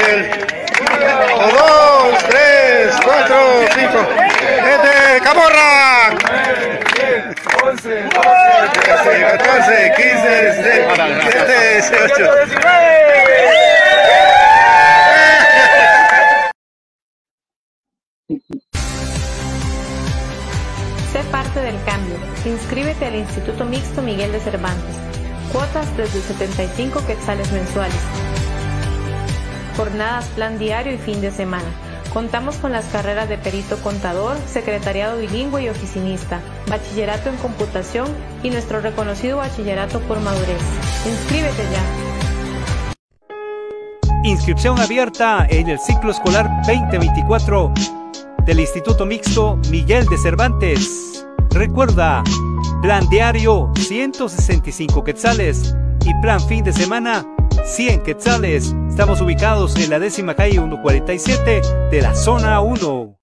pastel. dos, tres, cuatro, cinco. ¡Este, camorra! 11, 14, 15, 16, 17, 18. Sé parte del cambio. Inscríbete al Instituto Mixto Miguel de Cervantes. Cuotas desde 75 quetzales mensuales. Jornadas, plan diario y fin de semana. Contamos con las carreras de perito contador, secretariado bilingüe y oficinista, bachillerato en computación y nuestro reconocido bachillerato por madurez. Inscríbete ya. Inscripción abierta en el ciclo escolar 2024 del Instituto Mixto Miguel de Cervantes. Recuerda, plan diario 165 quetzales y plan fin de semana 100 quetzales. Estamos ubicados en la décima calle 147 de la zona 1.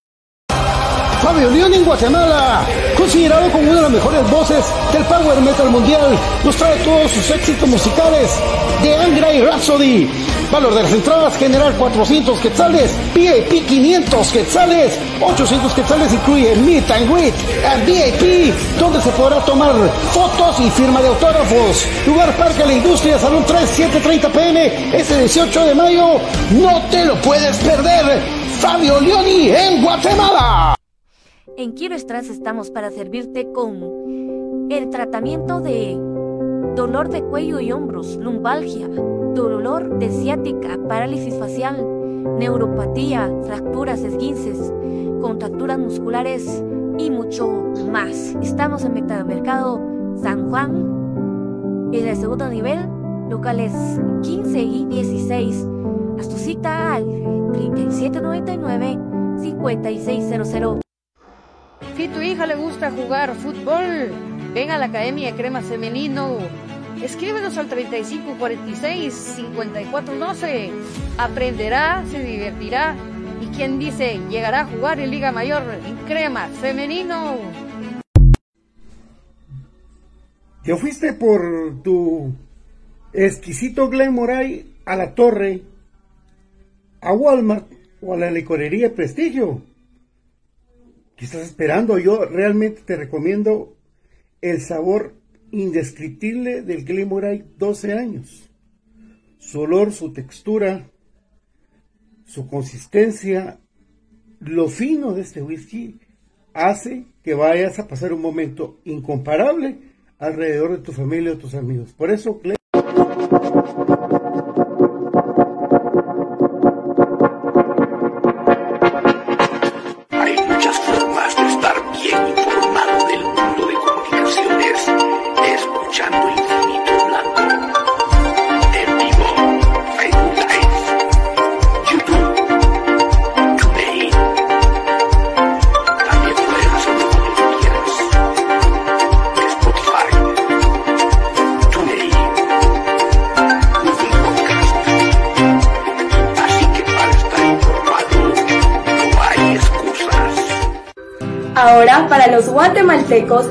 Fabio León en Guatemala, considerado como una de las mejores voces del power metal mundial, nos trae todos sus éxitos musicales de Angra y Rhapsody Valor de las entradas general 400 quetzales, VIP 500 quetzales, 800 quetzales incluye Meet and Greet and VIP, donde se podrá tomar fotos y firma de autógrafos. Lugar Parque La Industria, Salón 3, 7.30 pm, este 18 de mayo. No te lo puedes perder. Fabio Leoni en Guatemala. En Quiero estamos para servirte con el tratamiento de dolor de cuello y hombros, lumbalgia dolor de ciática, parálisis facial, neuropatía, fracturas, esguinces, contracturas musculares y mucho más. Estamos en Mercado San Juan, en el segundo nivel, locales 15 y 16. Haz tu cita al 3799-5600. Si tu hija le gusta jugar fútbol, ven a la Academia de Crema Femenino Escríbenos al 3546-5412. Aprenderá, se divertirá y quien dice llegará a jugar en Liga Mayor en crema femenino. Te fuiste por tu exquisito Glen Moray a la torre, a Walmart o a la licorería Prestigio. ¿Qué estás esperando? Yo realmente te recomiendo el sabor indescriptible del Glenmorangie 12 años. Su olor, su textura, su consistencia, lo fino de este whisky hace que vayas a pasar un momento incomparable alrededor de tu familia o tus amigos. Por eso,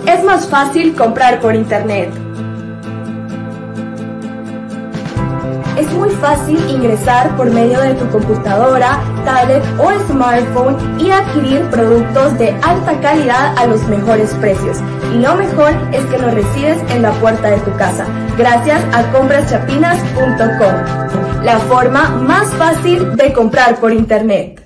es más fácil comprar por internet. Es muy fácil ingresar por medio de tu computadora, tablet o smartphone y adquirir productos de alta calidad a los mejores precios. Y lo mejor es que lo recibes en la puerta de tu casa, gracias a compraschapinas.com, la forma más fácil de comprar por internet.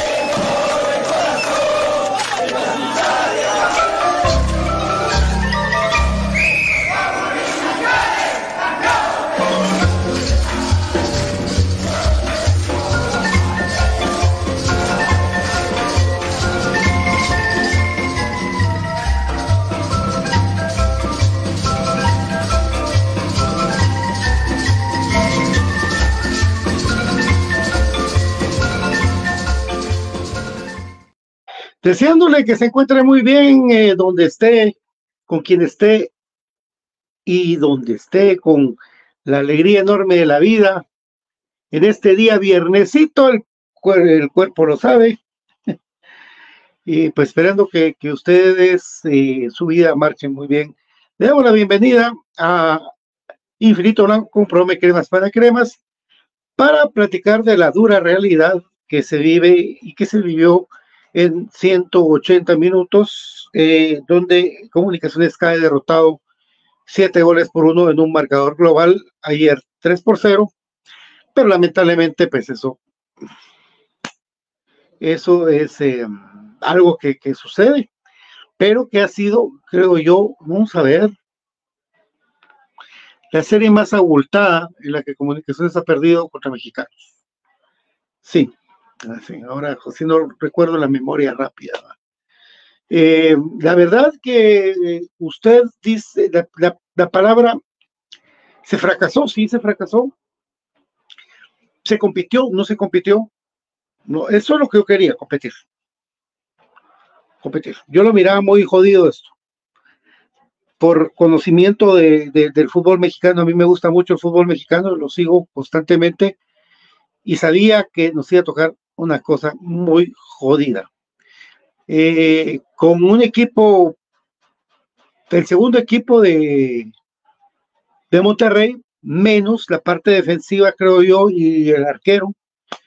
Deseándole que se encuentre muy bien eh, donde esté, con quien esté y donde esté, con la alegría enorme de la vida. En este día viernesito, el, el cuerpo lo sabe. y pues esperando que, que ustedes, eh, su vida marche muy bien. Le damos la bienvenida a Infinito Blanco, Prome Cremas para Cremas, para platicar de la dura realidad que se vive y que se vivió en 180 minutos, eh, donde Comunicaciones cae derrotado 7 goles por uno en un marcador global, ayer 3 por 0, pero lamentablemente, pues eso, eso es eh, algo que, que sucede, pero que ha sido, creo yo, vamos a ver, la serie más abultada en la que Comunicaciones ha perdido contra mexicanos. Sí, ahora, si no recuerdo la memoria rápida. Eh, la verdad que usted dice, la, palabra se fracasó, sí, se fracasó. Se compitió, no se compitió. No, eso es lo que yo quería, competir. Competir. Yo lo miraba muy jodido esto. Por conocimiento del fútbol mexicano, a mí me gusta mucho el fútbol mexicano, lo sigo constantemente y sabía que nos iba a tocar una cosa muy jodida. Eh, con un equipo, el segundo equipo de, de Monterrey, menos la parte defensiva, creo yo, y el arquero,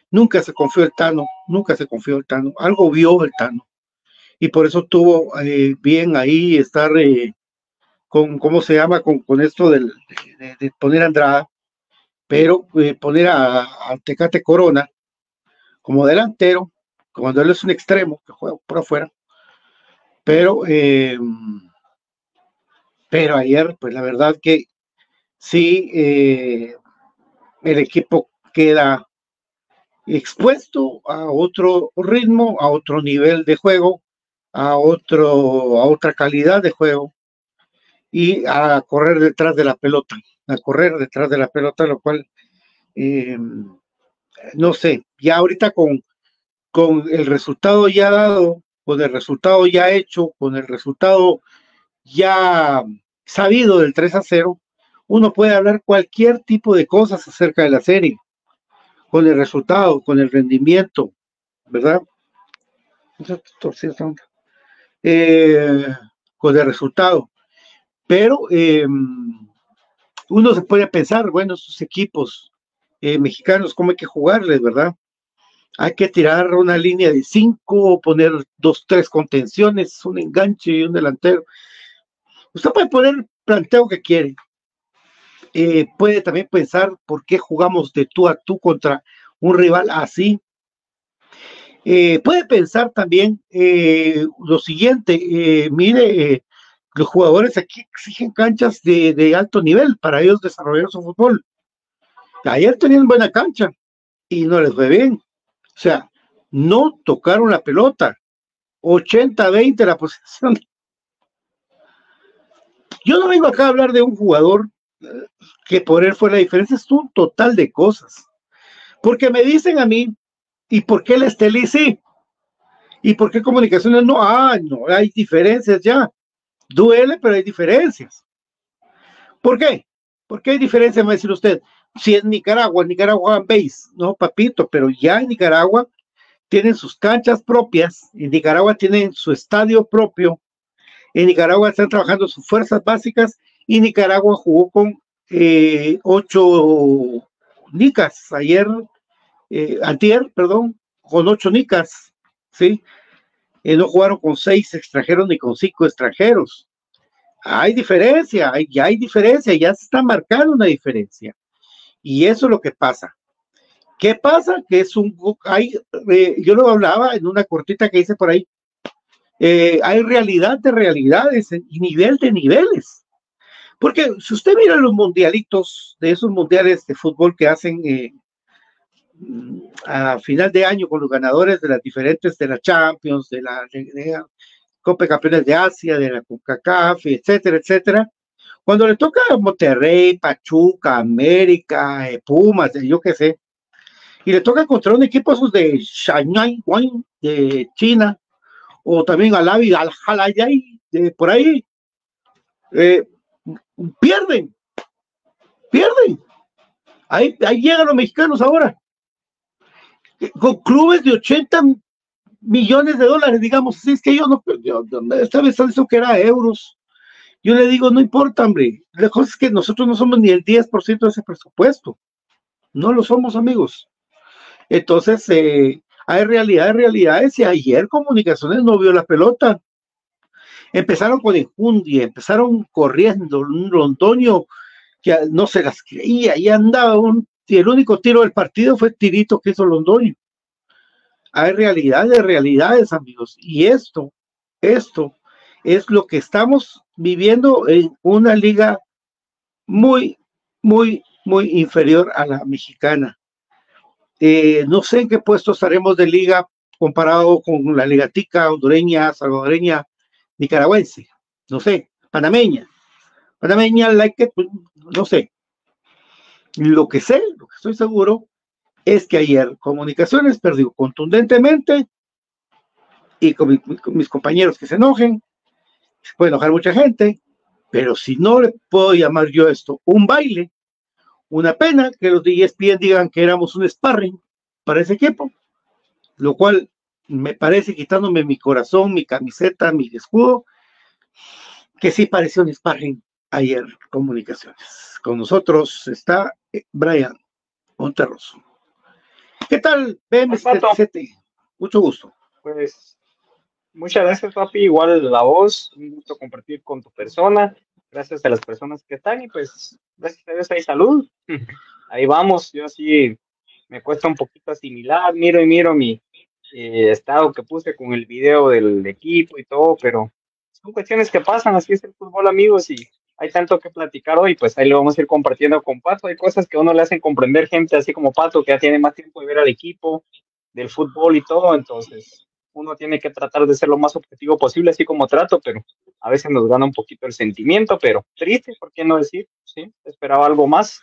nunca se confió el Tano, nunca se confió el Tano, algo vio el Tano. Y por eso tuvo eh, bien ahí estar eh, con, ¿cómo se llama? Con, con esto del, de, poner a Andrada, pero poner a, a Tecate Corona, como delantero, cuando él es un extremo que juega por afuera. Pero, eh, pero ayer, pues la verdad que sí, eh, el equipo queda expuesto a otro ritmo, a otro nivel de juego, a, otro, a otra calidad de juego y a correr detrás de la pelota, a correr detrás de la pelota, lo cual eh, no sé, ya ahorita con, con el resultado ya dado, con el resultado ya hecho, con el resultado ya sabido del 3 a 0, uno puede hablar cualquier tipo de cosas acerca de la serie, con el resultado, con el rendimiento, ¿verdad? Eh, con el resultado. Pero eh, uno se puede pensar, bueno, esos equipos eh, mexicanos, cómo hay que jugarles, ¿verdad? Hay que tirar una línea de cinco, poner dos, tres contenciones, un enganche y un delantero. Usted puede poner el planteo que quiere. Eh, puede también pensar por qué jugamos de tú a tú contra un rival así. Eh, puede pensar también lo siguiente, mire, los jugadores aquí exigen canchas de, de, alto nivel para ellos desarrollar su fútbol. Ayer tenían buena cancha y no les fue bien. O sea, no tocaron la pelota. 80-20 la posición. Yo no vengo acá a hablar de un jugador eh, que por él fue la diferencia, es un total de cosas. Porque me dicen a mí, ¿y por qué el Esteli sí? ¿Y por qué comunicaciones no? Ah, no, hay diferencias ya. Duele, pero hay diferencias. ¿Por qué? ¿Por qué hay diferencias, va a decir usted? Si es Nicaragua, Nicaragua base, no papito, pero ya en Nicaragua tienen sus canchas propias, en Nicaragua tienen su estadio propio, en Nicaragua están trabajando sus fuerzas básicas y Nicaragua jugó con eh, ocho nicas ayer, eh, perdón, con ocho nicas, ¿sí? Eh, no jugaron con seis extranjeros ni con cinco extranjeros. Hay diferencia, hay, ya hay diferencia, ya se está marcando una diferencia. Y eso es lo que pasa. ¿Qué pasa? Que es un, hay, eh, yo lo hablaba en una cortita que hice por ahí, eh, hay realidad de realidades y nivel de niveles. Porque si usted mira los mundialitos, de esos mundiales de fútbol que hacen eh, a final de año con los ganadores de las diferentes, de la Champions, de la Copa de Campeones de Asia, de la CONCACAF, etcétera, etcétera, cuando le toca a Monterrey, Pachuca, América, Pumas, yo qué sé, y le toca contra un equipo esos de Shanghai, de China, o también al Avi, al Halayay, de por ahí, eh, pierden, pierden. Ahí, ahí llegan los mexicanos ahora, con clubes de 80 millones de dólares, digamos, así es que yo no, yo, esta vez eso que era euros. Yo le digo, no importa, hombre, la cosa es que nosotros no somos ni el 10% de ese presupuesto. No lo somos, amigos. Entonces, eh, hay realidades, realidades, y ayer Comunicaciones no vio la pelota. Empezaron con enjundia, empezaron corriendo, un Londoño que no se las creía, y andaba un, y el único tiro del partido fue el tirito que hizo Londoño. Hay realidades, realidades, amigos, y esto, esto es lo que estamos viviendo en una liga muy, muy, muy inferior a la mexicana. Eh, no sé en qué puesto estaremos de liga comparado con la liga tica, hondureña, salvadoreña, nicaragüense, no sé, panameña. Panameña, like pues, no sé. Lo que sé, lo que estoy seguro, es que ayer Comunicaciones perdió contundentemente y con, con mis compañeros que se enojen, se puede enojar mucha gente, pero si no le puedo llamar yo esto un baile, una pena que los de ESPN digan que éramos un sparring para ese equipo, lo cual me parece quitándome mi corazón, mi camiseta, mi escudo, que sí pareció un sparring ayer, comunicaciones. Con nosotros está eh, Brian Monterroso. ¿Qué tal, BM77? Mucho gusto. Pues muchas gracias, papi. Igual la voz, un gusto compartir con tu persona. Gracias a las personas que están y pues gracias a Dios hay salud. Ahí vamos, yo así me cuesta un poquito asimilar, miro y miro mi eh, estado que puse con el video del equipo y todo, pero son cuestiones que pasan, así es el fútbol amigos y hay tanto que platicar hoy, pues ahí lo vamos a ir compartiendo con Pato, hay cosas que a uno le hacen comprender gente así como Pato, que ya tiene más tiempo de ver al equipo, del fútbol y todo, entonces uno tiene que tratar de ser lo más objetivo posible, así como trato, pero a veces nos gana un poquito el sentimiento, pero triste, ¿por qué no decir? Sí, esperaba algo más,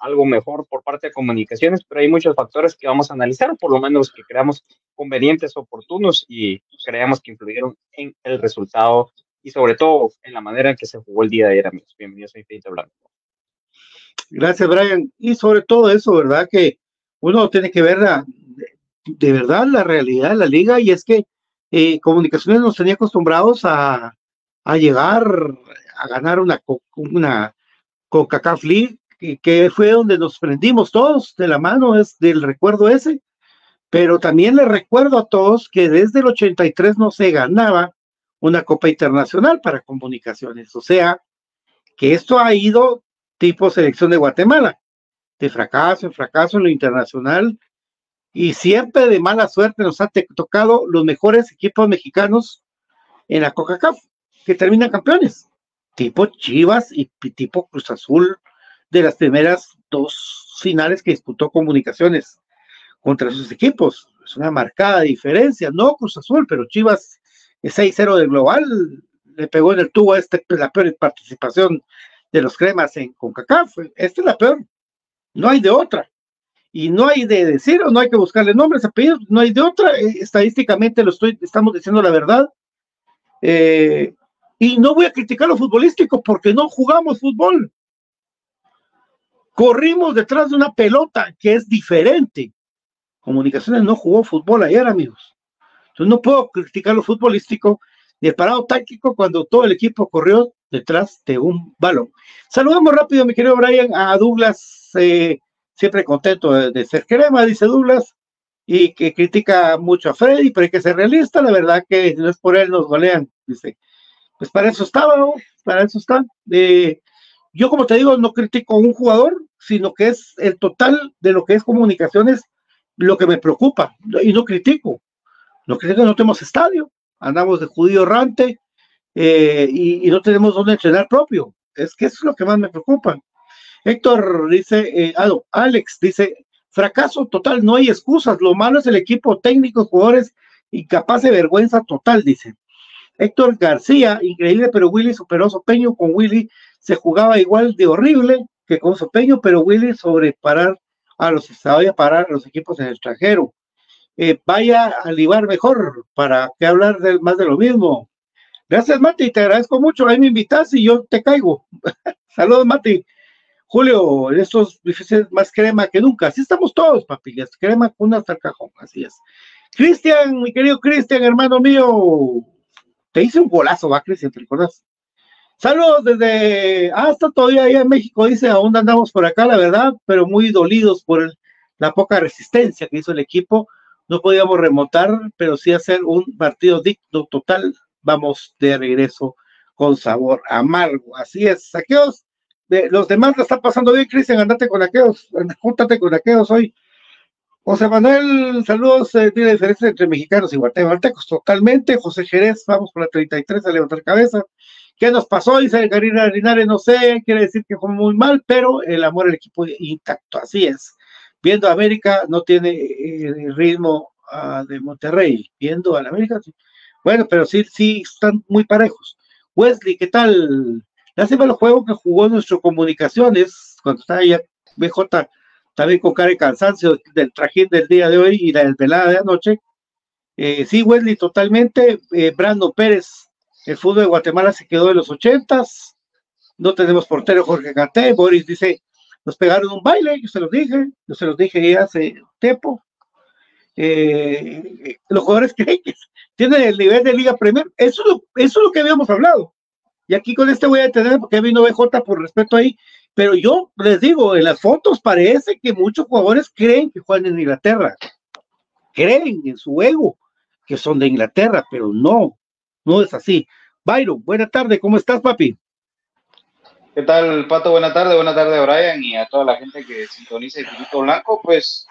algo mejor por parte de comunicaciones, pero hay muchos factores que vamos a analizar, por lo menos que creamos convenientes, oportunos y creamos que influyeron en el resultado y sobre todo en la manera en que se jugó el día de ayer, amigos. Bienvenidos a Infinito Blanco. Gracias, Brian. Y sobre todo eso, ¿verdad? Que uno tiene que ver la, de verdad la realidad de la liga y es que eh, Comunicaciones nos tenía acostumbrados a, a, llegar a ganar una, una Coca-Cola League, que, fue donde nos prendimos todos de la mano es del recuerdo ese, pero también le recuerdo a todos que desde el 83 no se ganaba una Copa Internacional para Comunicaciones, o sea, que esto ha ido tipo selección de Guatemala, de fracaso en fracaso en lo internacional, y siempre de mala suerte nos ha tocado los mejores equipos mexicanos en la Coca-Cola, que terminan campeones, tipo Chivas y tipo Cruz Azul, de las primeras dos finales que disputó Comunicaciones contra sus equipos. Es una marcada diferencia, no Cruz Azul, pero Chivas es 6-0 del global, le pegó en el tubo a este, la peor participación de los cremas en CONCACAF. Esta es la peor, no hay de otra y no hay de decir, o no hay que buscarle nombres, apellidos, no hay de otra, eh, estadísticamente lo estoy, estamos diciendo la verdad. Eh, y no voy a criticar lo futbolístico porque no jugamos fútbol. Corrimos detrás de una pelota que es diferente. Comunicaciones no jugó fútbol ayer, amigos. Entonces no puedo criticar lo futbolístico ni el parado táctico cuando todo el equipo corrió detrás de un balón. Saludamos rápido, mi querido Brian, a Douglas eh, siempre contento de, ser crema, dice Douglas, y que critica mucho a Freddy, pero hay que ser realista, la verdad que no es por él, nos golean, dice. Pues para eso estaba, para eso está. Yo como te digo, no critico a un jugador, sino que es el total de lo que es comunicaciones lo que me preocupa, y no critico. No critico, no tenemos estadio, andamos de judío errante eh, y, no tenemos donde entrenar propio. Es que eso es lo que más me preocupa. Héctor dice, eh, ah, Alex dice, fracaso total, no hay excusas, lo malo es el equipo técnico, jugadores incapaz de vergüenza total, dice. Héctor García, increíble, pero Willy superó Sopeño, con Willy se jugaba igual de horrible que con Sopeño, pero Willy sobre parar a los sabía parar a los equipos en el extranjero. Eh, vaya a libar mejor para que hablar más de lo mismo. Gracias, Mati, te agradezco mucho. Ahí me invitas y yo te caigo. Saludos, Mati. Julio, estos difíciles más crema que nunca. Así estamos todos, papillas. Crema con hasta el cajón, así es. Cristian, mi querido Cristian, hermano mío. Te hice un golazo, va, Cristian, ¿te recuerdas? Saludos desde hasta todavía allá en México, dice, aún andamos por acá, la verdad, pero muy dolidos por la poca resistencia que hizo el equipo. No podíamos remontar, pero sí hacer un partido digno total. Vamos de regreso con sabor amargo. Así es, saqueos. Los demás la están pasando bien, Cristian, andate con aquellos, júntate con aquellos hoy. José Manuel, saludos, eh, tiene diferencia entre mexicanos y guatemaltecos, totalmente. José Jerez, vamos por la 33 a levantar cabeza. ¿Qué nos pasó? Dice Karina Linares, no sé, quiere decir que fue muy mal, pero el amor al equipo intacto, así es. Viendo a América no tiene eh, el ritmo uh, de Monterrey, viendo a América, bueno, pero sí, sí están muy parejos. Wesley, ¿qué tal? Lástima el juego que jugó nuestro Comunicaciones, cuando estaba ya BJ, también con cara de cansancio del trajín del día de hoy y la desvelada de anoche. Eh, sí, Wesley, totalmente. Eh, Brando Pérez, el fútbol de Guatemala se quedó en los ochentas. No tenemos portero Jorge Canté. Boris dice, nos pegaron un baile, yo se los dije, yo se los dije hace tiempo. Eh, los jugadores creen que tienen el nivel de Liga Premier. Eso, eso es lo que habíamos hablado. Y aquí con este voy a detener porque vino BJ por respeto ahí. Pero yo les digo, en las fotos parece que muchos jugadores creen que juegan en Inglaterra. Creen en su ego que son de Inglaterra, pero no, no es así. Byron, buena tarde, ¿cómo estás, papi? ¿Qué tal, Pato? Buena tarde, buena tarde, Brian, y a toda la gente que sintoniza Instituto Blanco. Pues,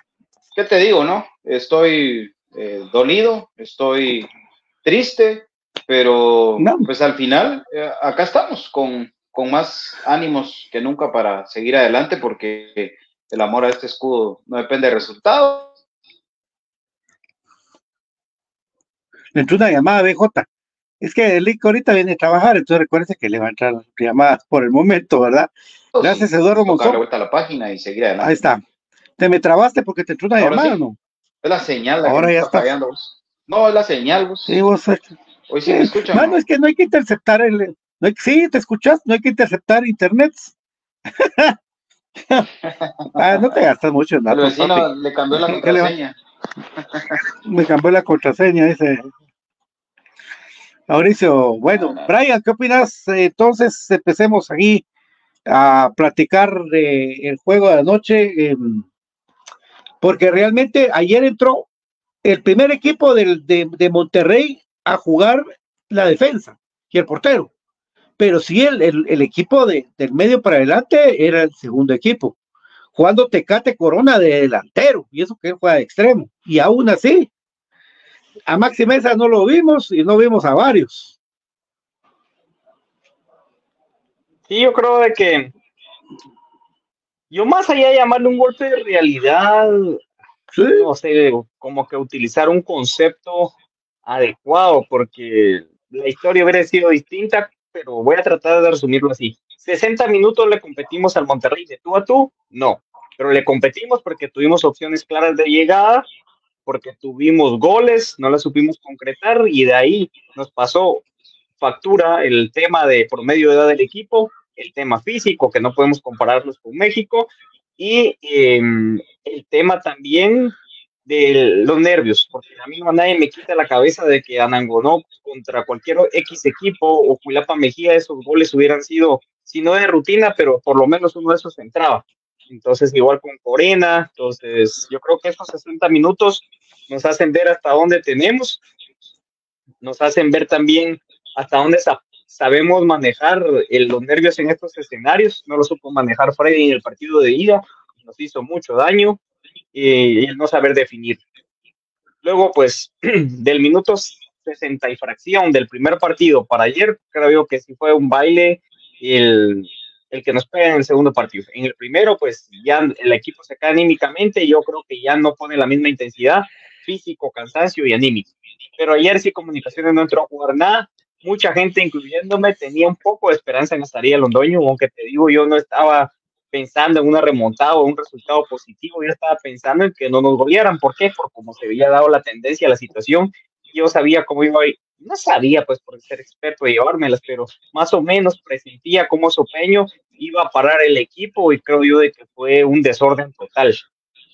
¿qué te digo, no? Estoy eh, dolido, estoy triste, pero pues al final, eh, acá estamos con, con más ánimos que nunca para seguir adelante, porque el amor a este escudo no depende de resultados. Le entró una llamada BJ. Es que el Lick ahorita viene a trabajar, entonces recuerde que le va a entrar llamadas por el momento, ¿verdad? Oh, Gracias, Eduardo Monzón. vuelta a la página y seguir adelante. Ahí está. Te me trabaste porque te entró una llamada, ¿no? Es la señal. La Ahora ya está. Fallando. No, es la señal, vos. Sí, vos. Hoy sí me escuchan. Mano, es que no hay que interceptar el. No hay, sí, te escuchas, no hay que interceptar internet. ah, no te gastas mucho en El vecino le cambió la contraseña. me cambió la contraseña, dice. Mauricio, bueno, Brian, ¿qué opinas? Entonces empecemos aquí a platicar del juego de la noche, em, porque realmente ayer entró el primer equipo de, Monterrey a jugar la defensa y el portero, pero sí el, equipo del medio para adelante era el segundo equipo, jugando Tecate Corona de delantero, y eso que él juega de extremo, y aún así a Maxi Mesa no lo vimos y no vimos a varios. Sí, yo creo de que yo más allá de llamarle un golpe de realidad, no sé, como que utilizar un concepto adecuado, porque la historia hubiera sido distinta, pero voy a tratar de resumirlo así. 60 minutos le competimos al Monterrey de tú a tú, no, pero le competimos porque tuvimos opciones claras de llegada porque tuvimos goles, no las supimos concretar y de ahí nos pasó factura el tema de promedio de edad del equipo, el tema físico, que no podemos compararlos con México, y em, el tema también de los nervios, porque a mí no nadie me quita la cabeza de que Anangonó contra cualquier X equipo o Cuilapa Mejía, esos goles hubieran sido, si no de rutina, pero por lo menos uno de esos entraba. Entonces, igual con Corena, entonces yo creo que esos 60 minutos nos hacen ver hasta dónde tenemos, nos hacen ver también hasta dónde sabemos manejar los nervios en estos escenarios, no lo supo manejar Freddy en el partido de ida, nos hizo mucho daño y el no saber definir. Luego, pues, del minuto 60 y fracción del primer partido para ayer, creo que sí fue un baile el, el que nos pega en el segundo partido. En el primero, pues ya el equipo se cae anímicamente yo creo que ya no pone la misma intensidad físico, cansancio y anímico. Pero ayer sí Comunicaciones no entró a jugar nada. Mucha gente, incluyéndome, tenía un poco de esperanza en estaría Londoño, aunque te digo, yo no estaba pensando en una remontada o un resultado positivo, yo estaba pensando en que no nos golearan. ¿Por qué? Por cómo se había dado la tendencia, la situación. Yo sabía cómo iba a ir. No sabía, pues, por ser experto de llevármelas, pero más o menos presentía cómo Sopeño iba a parar el equipo y creo yo de que fue un desorden total.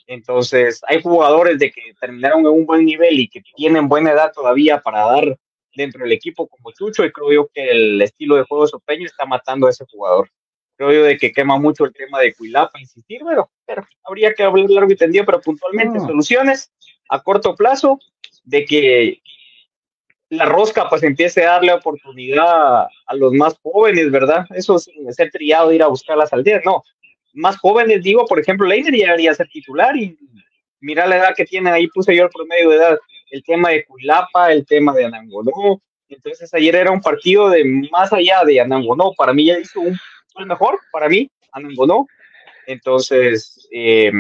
Entonces, hay jugadores de que terminaron en un buen nivel y que tienen buena edad todavía para dar dentro del equipo como Chucho y creo yo que el estilo de juego de Sopeño está matando a ese jugador. Creo yo de que quema mucho el tema de Cuilapa, insistir, pero, pero habría que hablar largo y tendido, pero puntualmente soluciones a corto plazo de que la rosca pues empiece a darle oportunidad a los más jóvenes, ¿verdad? Eso sin ser triado, ir a buscar las aldeas, no, más jóvenes, digo, por ejemplo, Leiner ya debería ser titular y mira la edad que tiene, ahí puse yo el promedio de edad, el tema de Cuilapa, el tema de Anangonó, entonces ayer era un partido de más allá de Anangonó, para mí ya hizo un el mejor, para mí, Anangonó, entonces eh,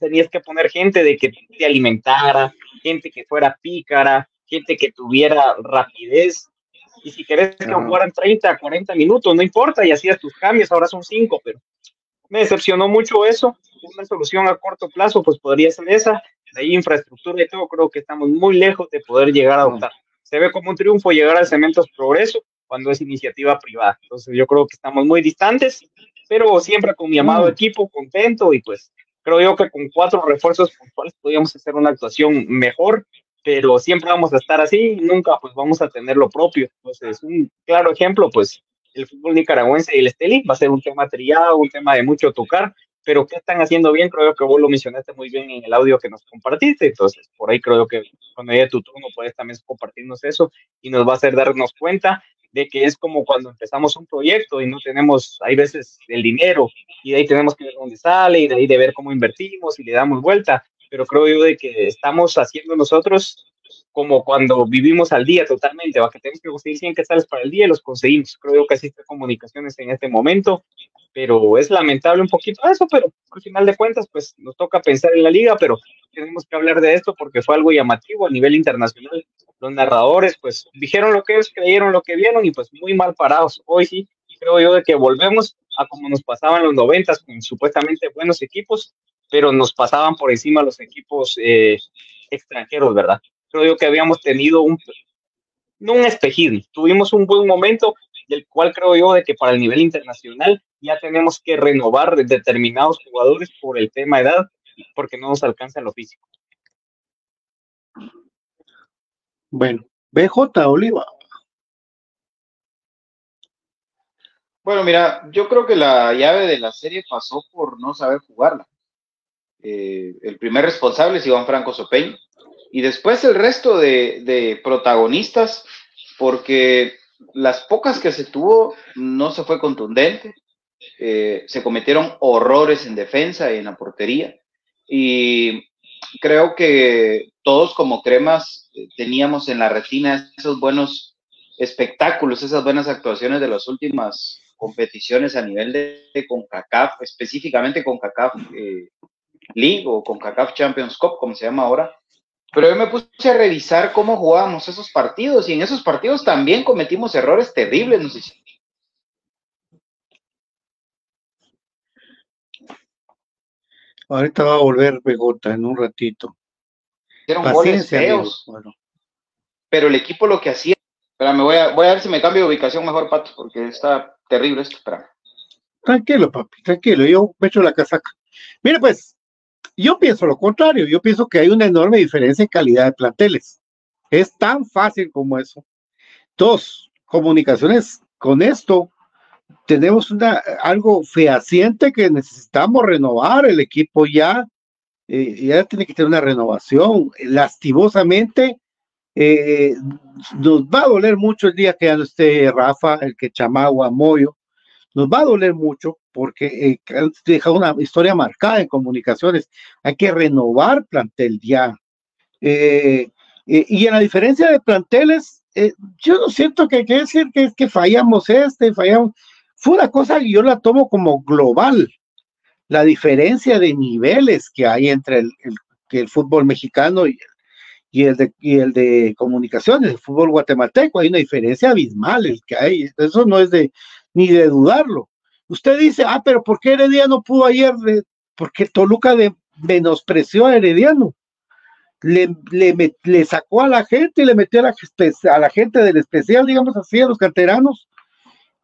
tenías que poner gente de que te alimentara, gente que fuera pícara, gente que tuviera rapidez, y si querés que jugaran 30, 40 minutos, no importa, y hacías tus cambios, ahora son 5, pero me decepcionó mucho eso. Una solución a corto plazo, pues podría ser esa. De ahí infraestructura y todo, creo que estamos muy lejos de poder llegar a adoptar. Se ve como un triunfo llegar al Cementos Progreso cuando es iniciativa privada. Entonces yo creo que estamos muy distantes, pero siempre con mi amado mm. equipo, contento y pues creo yo que con cuatro refuerzos puntuales podríamos hacer una actuación mejor, pero siempre vamos a estar así, nunca pues vamos a tener lo propio. Entonces, un claro ejemplo, pues el fútbol nicaragüense y el Esteli va a ser un tema trillado, un tema de mucho tocar, pero ¿qué están haciendo bien? Creo que vos lo mencionaste muy bien en el audio que nos compartiste, entonces por ahí creo que cuando llegue tu turno puedes también compartirnos eso y nos va a hacer darnos cuenta de que es como cuando empezamos un proyecto y no tenemos, hay veces el dinero y de ahí tenemos que ver dónde sale y de ahí de ver cómo invertimos y le damos vuelta, pero creo yo de que estamos haciendo nosotros como cuando vivimos al día totalmente, va que tenemos que conseguir 100 quetzales para el día y los conseguimos. Creo que existen comunicaciones en este momento, pero es lamentable un poquito eso, pero al final de cuentas, pues nos toca pensar en la liga, pero tenemos que hablar de esto porque fue algo llamativo a nivel internacional. Los narradores, pues dijeron lo que es, creyeron lo que vieron y pues muy mal parados. Hoy sí, creo yo de que volvemos a como nos pasaban los noventas con supuestamente buenos equipos, pero nos pasaban por encima los equipos eh, extranjeros, ¿verdad? creo yo que habíamos tenido un, no un espejismo, tuvimos un buen momento del cual creo yo de que para el nivel internacional ya tenemos que renovar determinados jugadores por el tema edad, porque no nos alcanza lo físico. Bueno, BJ Oliva. Bueno, mira, yo creo que la llave de la serie pasó por no saber jugarla. Eh, el primer responsable es Iván Franco Sopeño y después el resto de, protagonistas, porque las pocas que se tuvo no se fue contundente, eh, se cometieron horrores en defensa y en la portería, y creo que todos como cremas eh, teníamos en la retina esos buenos espectáculos, esas buenas actuaciones de las últimas competiciones a nivel de, CONCACAF, específicamente CONCACAF eh, League o CONCACAF Champions Cup, como se llama ahora, pero yo me puse a revisar cómo jugábamos esos partidos y en esos partidos también cometimos errores terribles. No sé si... Ahorita va a volver Begota en un ratito. Eran goles feos. Pero el equipo lo que hacía. Espera, me voy a, voy a ver si me cambio de ubicación mejor, Pato, porque está terrible esto. Espera. Tranquilo, papi, tranquilo. Yo me echo la casaca. Mira, pues, yo pienso lo contrario, yo pienso que hay una enorme diferencia en calidad de planteles. Es tan fácil como eso. Dos, comunicaciones con esto. Tenemos una, algo fehaciente que necesitamos renovar. El equipo ya, eh, ya tiene que tener una renovación. Lastimosamente, Eh, nos va a doler mucho el día que ya no esté Rafa, el que Chamagua, Moyo. Nos va a doler mucho porque eh, deja una historia marcada en comunicaciones. Hay que renovar plantel ya. Eh, eh, y en la diferencia de planteles, yo no siento que hay que decir que, que fallamos este, fallamos. Fue una cosa que yo la tomo como global. La diferencia de niveles que hay entre el, el fútbol mexicano y, el de, y el de comunicaciones, el fútbol guatemalteco, hay una diferencia abismal el que hay, eso no es de ni de dudarlo. Usted dice, ah, pero ¿por qué Herediano pudo ayer? Porque Toluca de, menospreció a Herediano. Le, le, le, sacó a la gente y le metió a la, a la, gente del especial, digamos así, a los canteranos.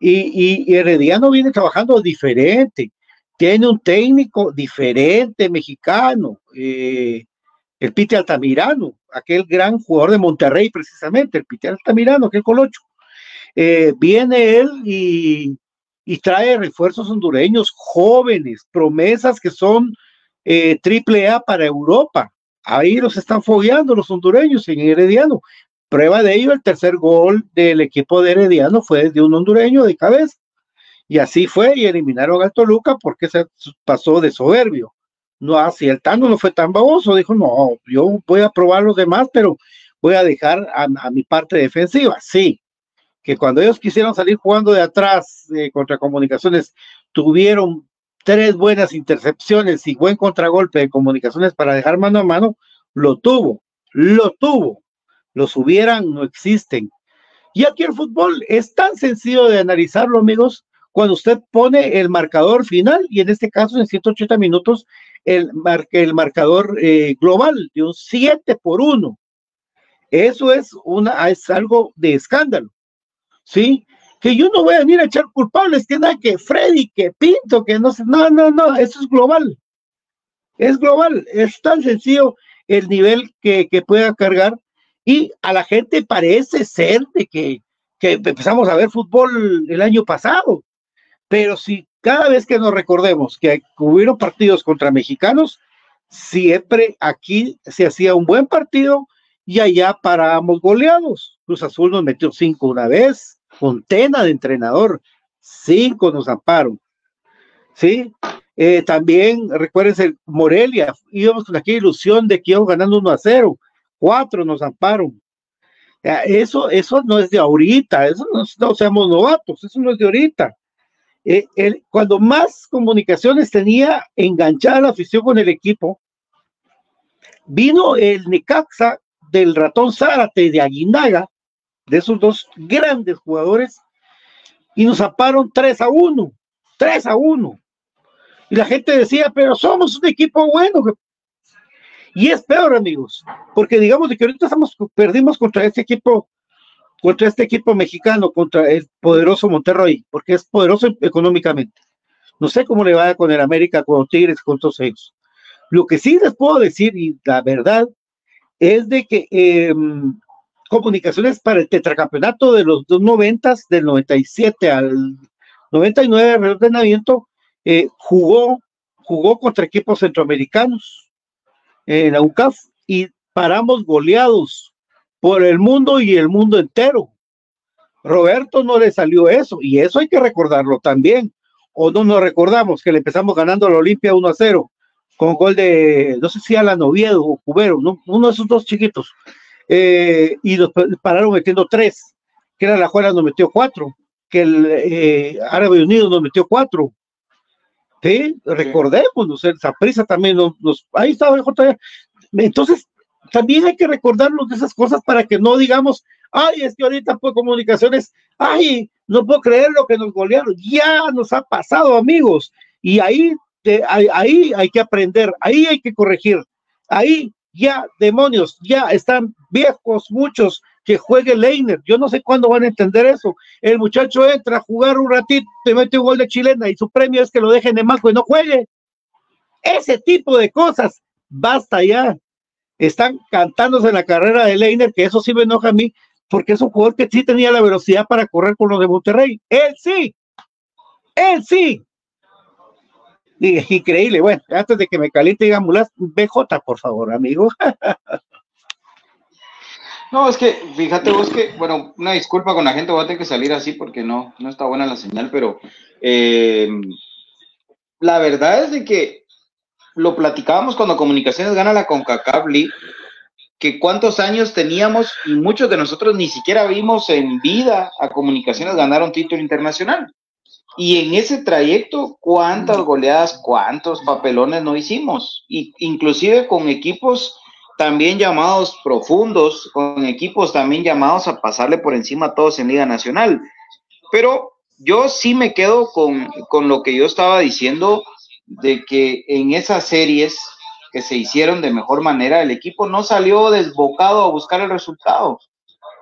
Y, Herediano viene trabajando diferente. Tiene un técnico diferente, mexicano. Eh, el Pite Altamirano, aquel gran jugador de Monterrey precisamente, el Pite Altamirano, aquel colocho. Eh, viene él y, trae refuerzos hondureños jóvenes, promesas que son eh, triple A para Europa. Ahí los están fogueando los hondureños en Herediano. Prueba de ello, el tercer gol del equipo de Herediano fue de un hondureño de cabeza. Y así fue, y eliminaron al Toluca porque se pasó de soberbio no, así el Tano no fue tan baboso, dijo, no, yo voy a probar los demás, pero voy a dejar a, mi parte defensiva. Sí, que cuando ellos quisieron salir jugando de atrás eh, contra comunicaciones, tuvieron tres buenas intercepciones y buen contragolpe de comunicaciones para dejar mano a mano, lo tuvo, lo tuvo. Los hubieran, no existen. Y aquí el fútbol es tan sencillo de analizarlo, amigos, cuando usted pone el marcador final, y en este caso en 180 minutos el, el marcador eh, global de un 7 por 1. Eso es, una, es algo de escándalo. ¿Sí? Que yo no voy a venir a echar culpables, que nada, que Freddy, que Pinto, que no sé, no, no, no, eso es global. Es global, es tan sencillo el nivel que, que pueda cargar y a la gente parece ser de que, empezamos a ver fútbol el año pasado, pero si cada vez que nos recordemos que hubieron partidos contra mexicanos, siempre aquí se hacía un buen partido y allá parábamos goleados. Cruz Azul nos metió cinco una vez, Fontena de entrenador, cinco nos amparon. ¿Sí? Eh, también, recuérdense, Morelia, íbamos con aquella ilusión de que íbamos ganando uno a cero, cuatro nos amparon. Eso, eso no es de ahorita, eso no, no seamos novatos, eso no es de ahorita. Eh, cuando más comunicaciones tenía enganchada la afición con el equipo, vino el Necaxa del ratón Zárate de Aguinaga, de esos dos grandes jugadores, y nos zaparon 3 a 1, 3 a 1. Y la gente decía, pero somos un equipo bueno. Y es peor, amigos, porque digamos de que ahorita estamos, perdimos contra este equipo contra este equipo mexicano, contra el poderoso Monterrey, porque es poderoso económicamente. No sé cómo le va con el América, con los Tigres, con todos ellos. Lo que sí les puedo decir, y la verdad, es de que em, comunicaciones para el tetracampeonato de los noventas, del 97 al 99, el ordenamiento, eh, jugó, jugó contra equipos centroamericanos en la UCAF y paramos goleados por el mundo y el mundo entero. Roberto no le salió eso, y eso hay que recordarlo también. O no nos recordamos que le empezamos ganando a la Olimpia 1 a 0, con gol de, no sé si Alan Oviedo o Cubero, uno de esos dos chiquitos. Eh, y nos pararon metiendo tres, que era la Juana nos metió cuatro, que el eh, Árabe Unido nos metió cuatro. Sí, recordemos, esa prisa también nos, ahí estaba Entonces, también hay que recordarnos de esas cosas para que no digamos, ay, es que ahorita por comunicaciones, ay, no puedo creer lo que nos golearon, ya nos ha pasado, amigos, y ahí, ahí, hay que aprender, ahí hay que corregir, ahí ya, demonios, ya están viejos muchos que juegue Leiner, yo no sé cuándo van a entender eso, el muchacho entra a jugar un ratito, te mete un gol de chilena y su premio es que lo dejen en banco y no juegue, ese tipo de cosas, basta ya, están cantándose la carrera de Leiner, que eso sí me enoja a mí, porque es un jugador que sí tenía la velocidad para correr con los de Monterrey. Él sí, él sí. increíble. Bueno, antes de que me caliente, diga Mulas, BJ, por favor, amigo. No, es que, fíjate vos que, bueno, una disculpa con la gente, voy a tener que salir así porque no, no está buena la señal, pero eh, la verdad es de que lo platicábamos cuando Comunicaciones gana la CONCACAF League, que cuántos años teníamos y muchos de nosotros ni siquiera vimos en vida a Comunicaciones ganar un título internacional. Y en ese trayecto, cuántas goleadas, cuántos papelones no hicimos, y inclusive con equipos también llamados profundos, con equipos también llamados a pasarle por encima a todos en Liga Nacional. Pero yo sí me quedo con, con lo que yo estaba diciendo de que en esas series que se hicieron de mejor manera, el equipo no salió desbocado a buscar el resultado.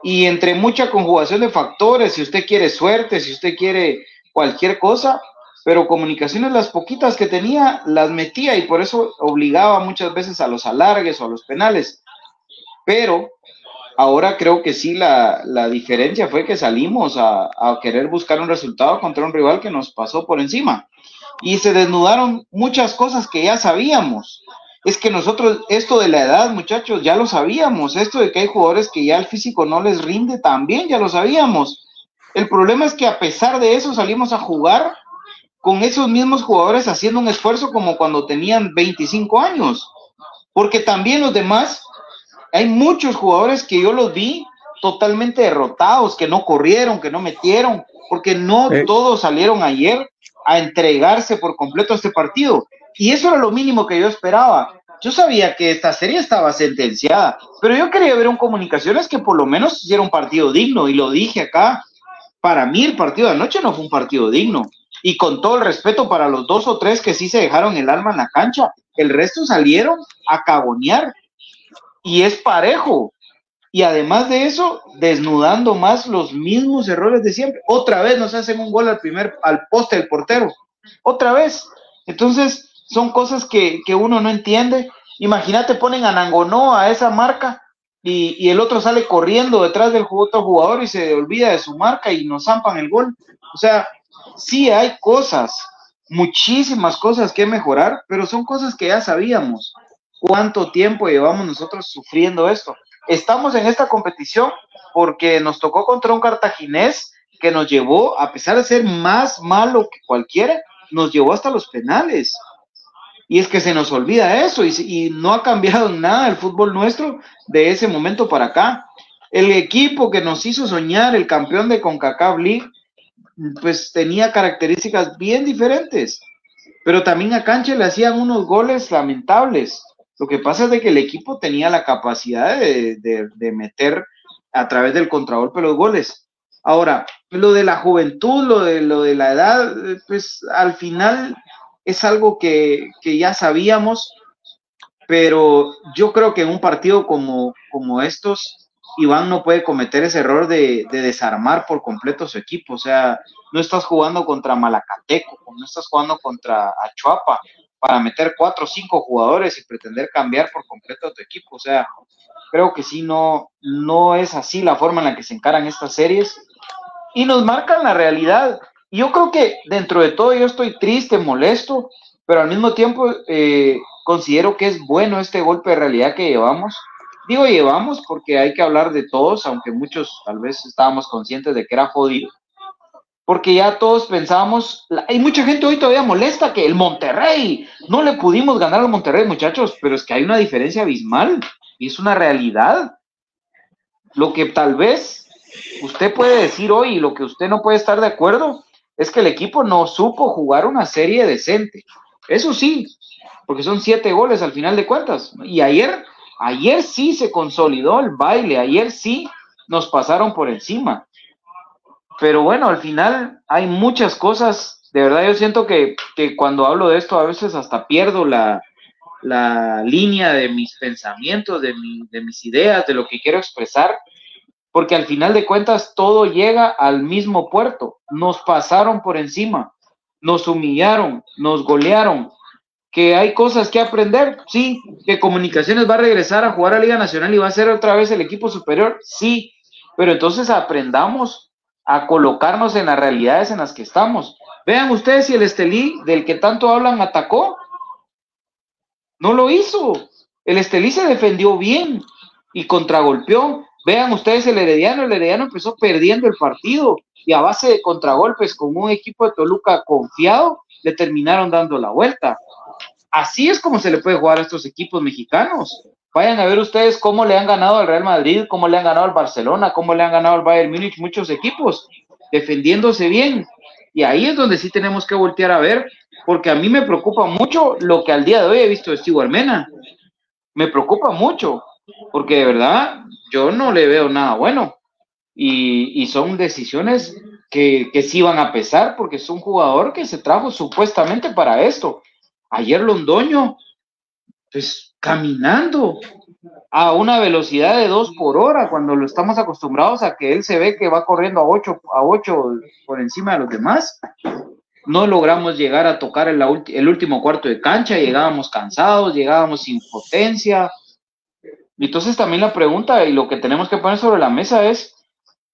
Y entre mucha conjugación de factores, si usted quiere suerte, si usted quiere cualquier cosa, pero comunicaciones las poquitas que tenía las metía y por eso obligaba muchas veces a los alargues o a los penales. Pero ahora creo que sí la, diferencia fue que salimos a, a, querer buscar un resultado contra un rival que nos pasó por encima. Y se desnudaron muchas cosas que ya sabíamos. Es que nosotros, esto de la edad, muchachos, ya lo sabíamos. Esto de que hay jugadores que ya el físico no les rinde, también ya lo sabíamos. El problema es que a pesar de eso salimos a jugar con esos mismos jugadores haciendo un esfuerzo como cuando tenían 25 años. Porque también los demás, hay muchos jugadores que yo los vi totalmente derrotados, que no corrieron, que no metieron, porque no todos salieron ayer a entregarse por completo a este partido. Y eso era lo mínimo que yo esperaba. Yo sabía que esta serie estaba sentenciada, pero yo quería ver un comunicaciones que por lo menos hiciera un partido digno, y lo dije acá. Para mí el partido de anoche no fue un partido digno y con todo el respeto para los dos o tres que sí se dejaron el alma en la cancha, el resto salieron a cagonear y es parejo. Y además de eso, desnudando más los mismos errores de siempre. Otra vez nos hacen un gol al primer, al poste del portero. Otra vez. Entonces, son cosas que, que uno no entiende. Imagínate, ponen a Nangonó a esa marca y, y, el otro sale corriendo detrás del otro jugador y se olvida de su marca y nos zampan el gol. O sea, sí hay cosas, muchísimas cosas que mejorar, pero son cosas que ya sabíamos. ¿Cuánto tiempo llevamos nosotros sufriendo esto? Estamos en esta competición porque nos tocó contra un cartaginés que nos llevó, a pesar de ser más malo que cualquiera, nos llevó hasta los penales. Y es que se nos olvida eso y, no ha cambiado nada el fútbol nuestro de ese momento para acá. El equipo que nos hizo soñar, el campeón de CONCACAF League, pues tenía características bien diferentes, pero también a Cancha le hacían unos goles lamentables. Lo que pasa es de que el equipo tenía la capacidad de, meter a través del contragolpe los goles. Ahora, lo de la juventud, lo de, lo de la edad, pues al final es algo que, ya sabíamos, pero yo creo que en un partido como, como estos, Iván no puede cometer ese error de, desarmar por completo su equipo. O sea, no estás jugando contra Malacateco, no estás jugando contra Achuapa para meter cuatro o cinco jugadores y pretender cambiar por completo tu equipo. O sea, creo que sí, no, no es así la forma en la que se encaran estas series y nos marcan la realidad. Yo creo que dentro de todo yo estoy triste, molesto, pero al mismo tiempo eh, considero que es bueno este golpe de realidad que llevamos Digo llevamos porque hay que hablar de todos, aunque muchos tal vez estábamos conscientes de que era jodido. Porque ya todos pensábamos, hay mucha gente hoy todavía molesta que el Monterrey, no le pudimos ganar al Monterrey, muchachos, pero es que hay una diferencia abismal y es una realidad. Lo que tal vez usted puede decir hoy y lo que usted no puede estar de acuerdo es que el equipo no supo jugar una serie decente. Eso sí, porque son siete goles al final de cuentas. Y ayer Ayer sí se consolidó el baile, ayer sí nos pasaron por encima. Pero bueno, al final hay muchas cosas, de verdad yo siento que, cuando hablo de esto a veces hasta pierdo la, línea de mis pensamientos, de, de mis ideas, de lo que quiero expresar, porque al final de cuentas todo llega al mismo puerto. Nos pasaron por encima, nos humillaron, nos golearon, que hay cosas que aprender, sí, que Comunicaciones va a regresar a jugar a Liga Nacional y va a ser otra vez el equipo superior, sí, pero entonces aprendamos a colocarnos en las realidades en las que estamos. Vean ustedes si el Estelí, del que tanto hablan, atacó. No lo hizo. El Estelí se defendió bien y contragolpeó. Vean ustedes el Herediano, el Herediano empezó perdiendo el partido y a base de contragolpes con un equipo de Toluca confiado, le terminaron dando la vuelta. Así es como se le puede jugar a estos equipos mexicanos. Vayan a ver ustedes cómo le han ganado al Real Madrid, cómo le han ganado al Barcelona, cómo le han ganado al Bayern Múnich, muchos equipos, defendiéndose bien. Y ahí es donde sí tenemos que voltear a ver, porque a mí me preocupa mucho lo que al día de hoy he visto de Steve. Me preocupa mucho, porque de verdad yo no le veo nada bueno. Y, son decisiones que sí van a pesar, porque es un jugador que se trajo supuestamente para esto. Ayer Londoño, pues caminando a una velocidad de dos por hora, cuando lo estamos acostumbrados a que él se ve que va corriendo a ocho, a ocho por encima de los demás. No logramos llegar a tocar el, el último cuarto de cancha, llegábamos cansados, llegábamos sin potencia, entonces también la pregunta y lo que tenemos que poner sobre la mesa es,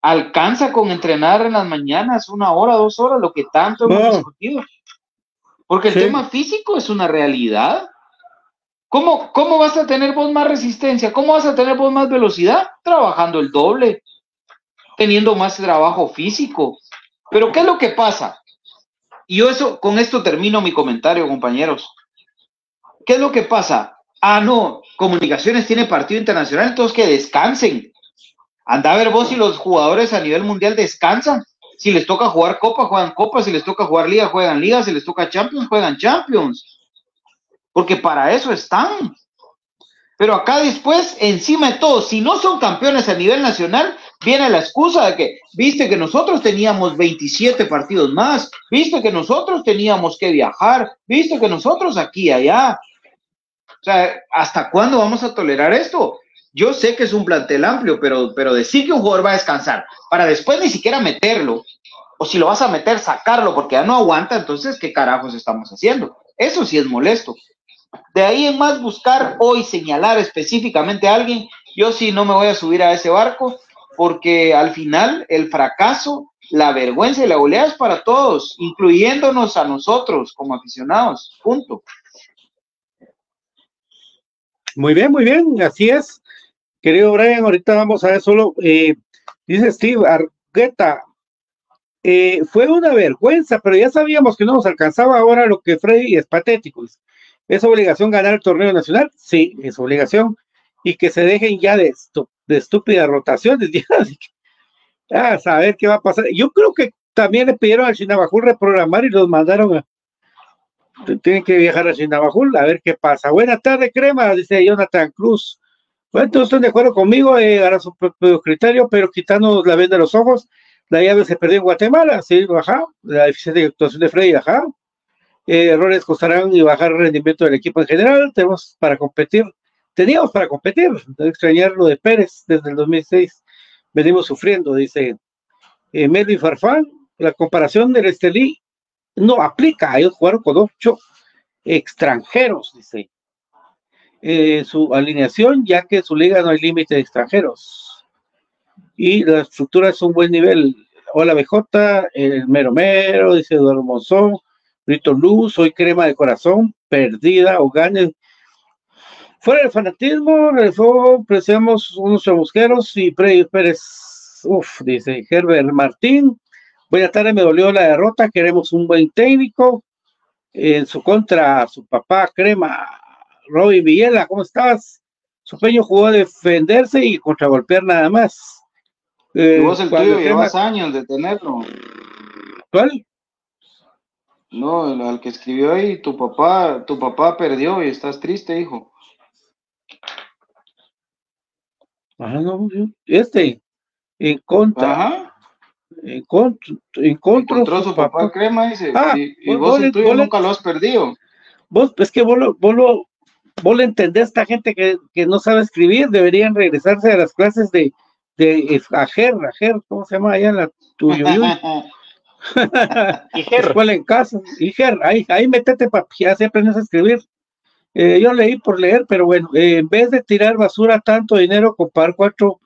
¿alcanza con entrenar en las mañanas una hora, dos horas, lo que tanto hemos discutido? Porque el tema físico es una realidad. ¿Cómo, ¿Cómo vas a tener vos más resistencia? ¿Cómo vas a tener vos más velocidad? Trabajando el doble, teniendo más trabajo físico. Pero ¿qué es lo que pasa? Y yo eso, con esto termino mi comentario, compañeros. ¿Qué es lo que pasa? Ah, no, Comunicaciones tiene partido internacional, todos que descansen. Anda a ver vos si los jugadores a nivel mundial descansan. Si les toca jugar Copa, juegan Copa. Si les toca jugar Liga, juegan Liga. Si les toca Champions, juegan Champions. Porque para eso están. Pero acá después, encima de todo, si no son campeones a nivel nacional, viene la excusa de que, viste que nosotros teníamos 27 partidos más, viste que nosotros teníamos que viajar, viste que nosotros aquí y allá, o sea, ¿hasta cuándo vamos a tolerar esto? Yo sé que es un plantel amplio, pero, pero decir que un jugador va a descansar para después ni siquiera meterlo, o si lo vas a meter, sacarlo porque ya no aguanta, entonces, ¿qué carajos estamos haciendo? Eso sí es molesto. De ahí en más buscar hoy señalar específicamente a alguien, yo sí no me voy a subir a ese barco, porque al final el fracaso, la vergüenza y la oleada es para todos, incluyéndonos a nosotros como aficionados. Punto. Muy bien, muy bien, así es. Querido Brian, ahorita vamos a ver solo, eh, dice Steve Argueta, eh, fue una vergüenza, pero ya sabíamos que no nos alcanzaba ahora lo que Freddy es patético. ¿Es obligación ganar el torneo nacional? Sí, es obligación. Y que se dejen ya de, de estúpidas rotaciones, ya, a saber qué va a pasar. Yo creo que también le pidieron al Chinabajul reprogramar y los mandaron a, tienen que viajar a Sinabajul a ver qué pasa. Buenas tardes, crema, dice Jonathan Cruz. Bueno, todos están de acuerdo conmigo, eh, hará su propio criterio, pero quitándonos la venda de los ojos, la llave se perdió en Guatemala, sí, baja, la eficiencia actuación de Freddy, ajá. Eh, errores costarán y bajar el rendimiento del equipo en general, tenemos para competir, teníamos para competir, de extrañar lo de Pérez desde el 2006, venimos sufriendo, dice eh, Melvin Farfán, la comparación del Estelí no aplica. Ellos jugaron con ocho extranjeros, dice. Eh, su alineación, ya que en su liga no hay límite de extranjeros. Y la estructura es un buen nivel. Hola BJ, el mero mero, dice Eduardo Monzón, Rito Luz, soy crema de corazón, perdida o gane. Fuera del fanatismo, apreciamos unos chamusqueros y Pérez, uff, dice Herbert Martín, Buenas tardes, me dolió la derrota, queremos un buen técnico. En su contra, su papá Crema, Robin Villela, ¿cómo estás? Su peño jugó a defenderse y contragolpear nada más. Eh, vos el tuyo llevas años de tenerlo. ¿Cuál? No, el, que escribió ahí, tu papá, tu papá perdió y estás triste, hijo. Ajá, no, este, en contra. Ajá encontró, encontró su papá, crema dice, ah, y, vos, el tuyo nunca lo has perdido. Vos, es que vos lo, vos lo, vos entendés, esta gente que, que, no sabe escribir, deberían regresarse a las clases de, de Ajer, Ajer, ¿cómo se llama allá en la tuyo? Escuela en casa, Iger, ahí, ahí métete papi, así aprendes a escribir. Eh, yo leí por leer, pero bueno, eh, en vez de tirar basura tanto dinero, comprar cuatro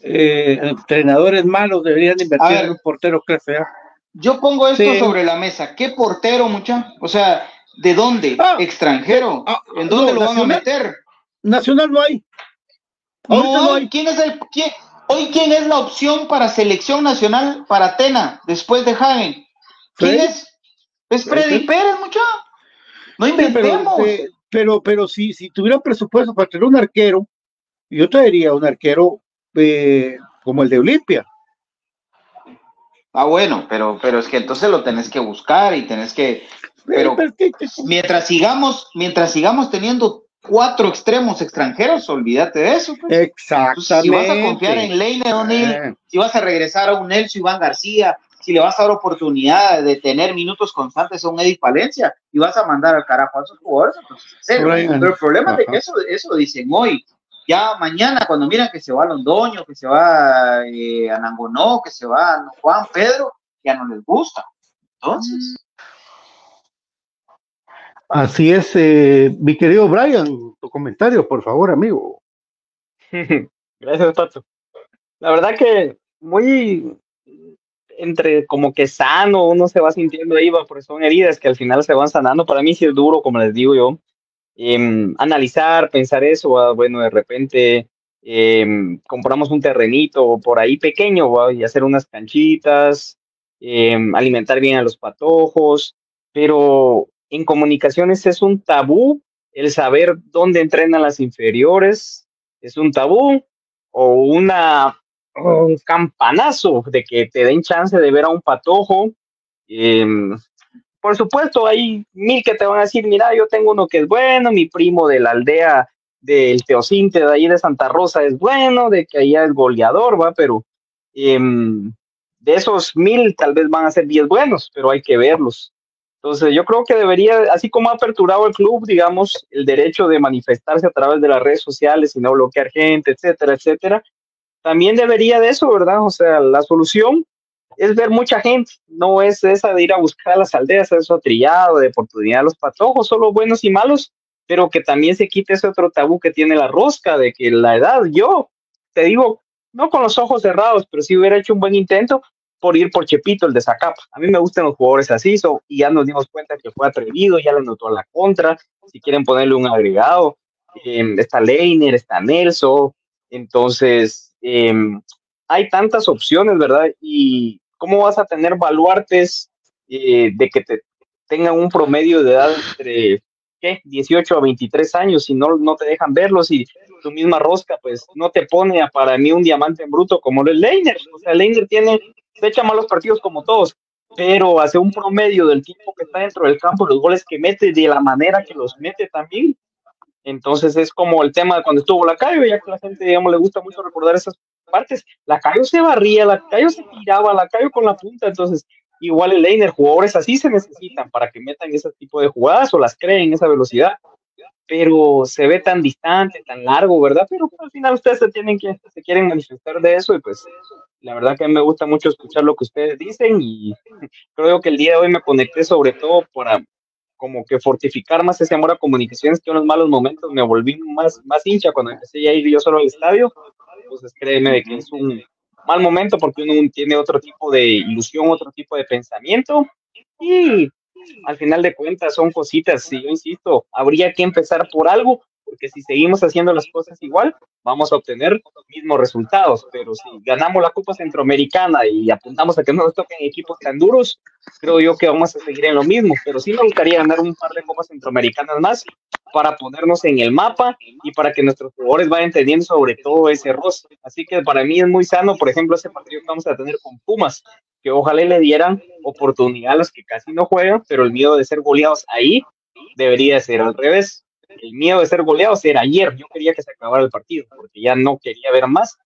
eh, entrenadores malos deberían invertir en un portero clase A. Yo pongo esto sobre la mesa. ¿Qué portero, mucha? O sea, ¿de dónde? Ah, ¿Extranjero? Ah, ¿En dónde lo van a meter? Nacional no hay. No, ¿quién es el quién, Hoy, ¿quién es la opción para selección nacional para Tena después de Hagen? ¿Quién es? Es Freddy Pérez, muchacho. No inventemos. Pero, pero, pero si, si tuviera presupuesto para tener un arquero, yo traería un arquero eh, como el de Olimpia. Ah, bueno, pero, pero es que entonces lo tenés que buscar y tenés que. Pero mientras sigamos, mientras sigamos teniendo cuatro extremos extranjeros, olvídate de eso. Pues. Exactamente. Si vas a confiar en Leine O'Neill, Eh. si vas a regresar a un Nelson Iván García, si le vas a dar oportunidad de tener minutos constantes a un Eddie Palencia y vas a mandar al carajo a esos jugadores, entonces. Pero el problema es de que eso, eso dicen hoy. Ya mañana, cuando miran que se va Londoño, que se va eh, a Nangonó, que se va Juan Pedro, ya no les gusta. Entonces, Así es, eh, mi querido Brian, tu comentario, por favor, amigo. Gracias, Pato. La verdad que muy entre como que sano, uno se va sintiendo ahí, porque son heridas que al final se van sanando. Para mí sí es duro, como les digo yo, em, analizar, pensar eso, bueno, de repente em, compramos un terrenito por ahí pequeño y hacer unas canchitas, em, alimentar bien a los patojos, pero en comunicaciones es un tabú el saber dónde entrenan las inferiores, es un tabú o una un campanazo de que te den chance de ver a un patojo. Em, por supuesto, hay mil que te van a decir, mira, yo tengo uno que es bueno, mi primo de la aldea del Teocinte de ahí de Santa Rosa es bueno, de que allá es goleador, va, pero em, de esos mil tal vez van a ser diez buenos, pero hay que verlos. Entonces yo creo que debería, así como ha aperturado el club, digamos, el derecho de manifestarse a través de las redes sociales y no bloquear gente, etcétera, etcétera, también debería de eso, ¿verdad? O sea, la solución es ver mucha gente, no es esa de ir a buscar a las aldeas, eso trillado, de oportunidad a los patojos, solo buenos y malos, pero que también se quite ese otro tabú que tiene la rosca, de que la edad, yo te digo, no con los ojos cerrados, pero si hubiera hecho un buen intento por ir por Chepito, el de Zacapa. A mí me gustan los jugadores así, so, y ya nos dimos cuenta que fue atrevido, ya le anotó a la contra, si quieren ponerle un agregado, eh, está Leiner, está Nelson, entonces eh, hay tantas opciones, ¿verdad? Y cómo vas a tener baluartes eh, de que te tengan un promedio de edad entre ¿qué? 18 a 23 años y no, no te dejan verlos y tu misma rosca pues no te pone a, para mí un diamante en bruto como lo es Leiner. O sea, Leiner tiene, se echa malos partidos como todos, pero hace un promedio del tiempo que está dentro del campo, los goles que mete, de la manera que los mete también. Entonces es como el tema de cuando estuvo la Cayo, ya que la gente, digamos, le gusta mucho recordar esas partes. La Cayo se barría, la Cayo se tiraba, la Cayo con la punta, entonces igual el Leiner, jugadores así se necesitan para que metan ese tipo de jugadas o las creen esa velocidad, pero se ve tan distante, tan largo, ¿verdad? Pero pues, al final ustedes se tienen que, se quieren manifestar de eso y pues la verdad que a mí me gusta mucho escuchar lo que ustedes dicen y creo que el día de hoy me conecté sobre todo para como que fortificar más ese amor a comunicaciones que en los malos momentos me volví más, más hincha cuando empecé a ir yo solo al estadio, entonces créeme de que es un mal momento porque uno tiene otro tipo de ilusión, otro tipo de pensamiento y al final de cuentas son cositas, y yo insisto, habría que empezar por algo, porque si seguimos haciendo las cosas igual, vamos a obtener los mismos resultados, pero si ganamos la Copa Centroamericana y apuntamos a que no nos toquen equipos tan duros, creo yo que vamos a seguir en lo mismo, pero sí me gustaría ganar un par de Copas Centroamericanas más para ponernos en el mapa y para que nuestros jugadores vayan teniendo sobre todo ese roce. Así que para mí es muy sano, por ejemplo, ese partido que vamos a tener con Pumas, que ojalá le dieran oportunidad a los que casi no juegan, pero el miedo de ser goleados ahí debería ser al revés. El miedo de ser goleados era ayer. Yo quería que se acabara el partido, porque ya no quería ver más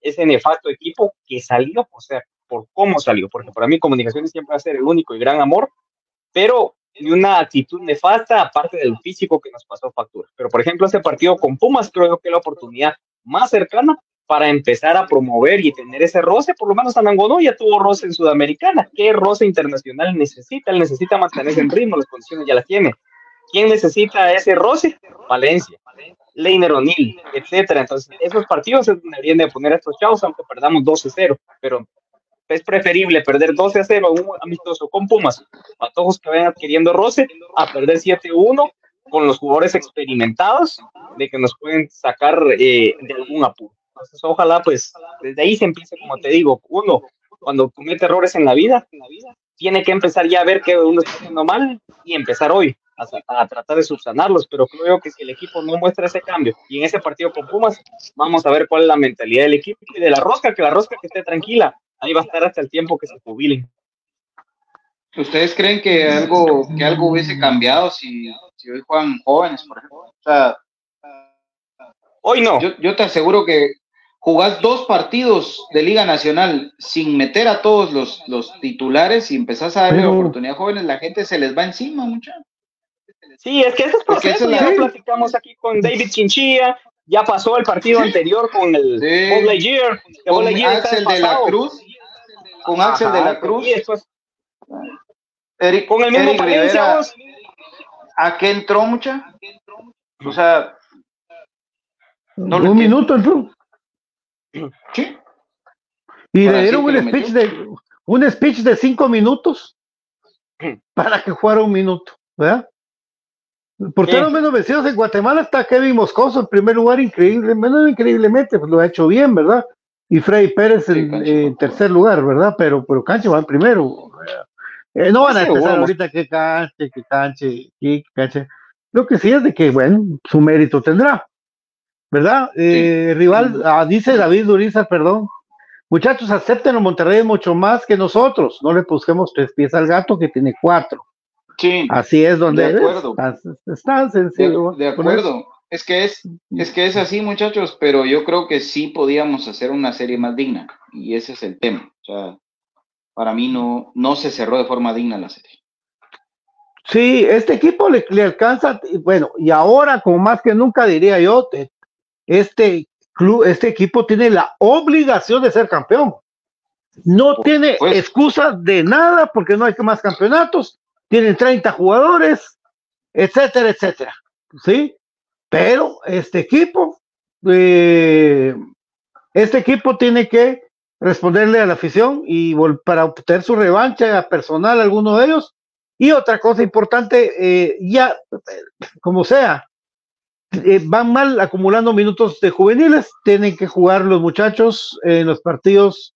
ese nefasto equipo que salió, o sea, por cómo salió, porque para mí comunicaciones siempre va a ser el único y gran amor, pero y una actitud nefasta, aparte del físico que nos pasó factura. Pero, por ejemplo, ese partido con Pumas creo que es la oportunidad más cercana para empezar a promover y tener ese roce, por lo menos Anangonó ya tuvo roce en Sudamericana. ¿Qué roce internacional necesita? Él necesita mantenerse en ritmo, las condiciones ya las tiene. ¿Quién necesita ese roce? Valencia, Leiner O'Neill, etcétera. Entonces, esos partidos se deberían de poner a estos chavos, aunque perdamos 12-0, pero es preferible perder 12 a 0 a un amistoso con Pumas, patojos que vayan adquiriendo roce, a perder 7-1 con los jugadores experimentados de que nos pueden sacar eh, de algún apuro. Entonces, ojalá, pues, desde ahí se empiece, como te digo, uno, cuando comete errores en la vida, tiene que empezar ya a ver que uno está haciendo mal y empezar hoy a, tratar de subsanarlos, pero creo que si el equipo no muestra ese cambio y en ese partido con Pumas, vamos a ver cuál es la mentalidad del equipo y de la rosca, que la rosca que esté tranquila, ahí va a estar hasta el tiempo que se jubilen. ¿Ustedes creen que algo, que algo hubiese cambiado si, si hoy juegan jóvenes, por ejemplo? O sea, hoy no. Yo, yo te aseguro que jugás dos partidos de Liga Nacional sin meter a todos los, los titulares y empezás a darle oportunidad a jóvenes, la gente se les va encima, muchachos. Sí, es que ese es proceso, ya lo platicamos aquí con David Chinchilla, ya pasó el partido anterior con el sí. con Axel de la Cruz, con Axel de la Cruz, Eric, con el mismo Eric Rivera, ¿a qué entró mucha? O sea, no un minuto entró. Sí. Y le dieron un speech, de, un speech de cinco minutos para que jugara un minuto, ¿verdad? Por todos menos vencidos en Guatemala está Kevin Moscoso en primer lugar, increíble, menos increíblemente, pues lo ha hecho bien, ¿verdad? Y Freddy Pérez en, tercer lugar, ¿verdad? Pero, pero Canche va en primero. Eh, no van a empezar ahorita que Canche, que Canche, que Canche. Lo que sí es de que, bueno, su mérito tendrá, ¿verdad? Eh, rival, ah, dice David Duriza, perdón. Muchachos, acepten a Monterrey mucho más que nosotros. No le busquemos tres pies al gato que tiene cuatro. Sí. Así es donde de acuerdo. Es, tan sencillo. De, acuerdo. Es que es, es que es así, muchachos, pero yo creo que sí podíamos hacer una serie más digna. Y ese es el tema. O sea, para mí no, no se cerró de forma digna la serie. Sí, este equipo le, le alcanza, bueno, y ahora como más que nunca diría yo, este club, este equipo tiene la obligación de ser campeón. No tiene excusa de nada porque no hay más campeonatos tienen 30 jugadores, etcétera, etcétera. ¿Sí? Pero este equipo, eh, este equipo tiene que responderle a la afición y para obtener su revancha personal alguno de ellos. Y otra cosa importante, eh, ya, como sea, eh, van mal acumulando minutos de juveniles, tienen que jugar los muchachos en los partidos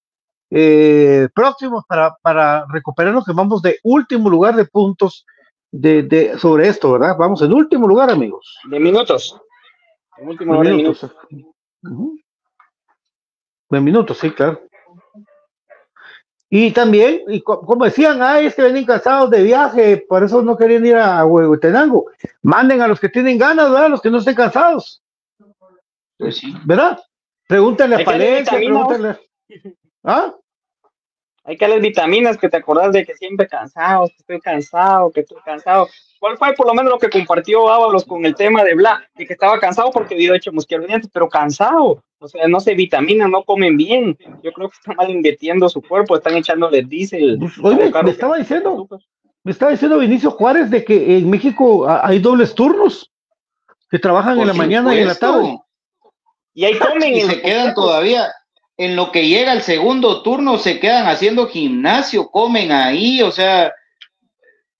eh, próximos para, para recuperarnos, que vamos de último lugar de puntos de, de, sobre esto, ¿verdad? Vamos en último lugar, amigos. De minutos. En último lugar de minutos. De minutos, sí, claro. Y también, y como decían, ay, es que vienen cansados de viaje, por eso no querían ir a Huehuetenango. Manden a los que tienen ganas, ¿verdad? A los que no estén cansados. Pues sí. ¿Verdad? Pregúntenle a Palencia, pregúntenle. ¿Ah? Hay que darles vitaminas que te acordás de que siempre cansado, que estoy cansado, que estoy cansado. ¿Cuál fue por lo menos lo que compartió Ábalos con el tema de Bla? De que estaba cansado porque había hecho musculosidad, pero cansado. O sea, no se vitaminan, no comen bien. Yo creo que están mal invirtiendo su cuerpo, están echándole diésel. Pues, oye, me estaba diciendo, me estaba diciendo Vinicio Juárez de que en México hay dobles turnos, que trabajan en la mañana y en la tarde. Y ahí comen. y se quedan todavía en lo que llega el segundo turno se quedan haciendo gimnasio, comen ahí, o sea,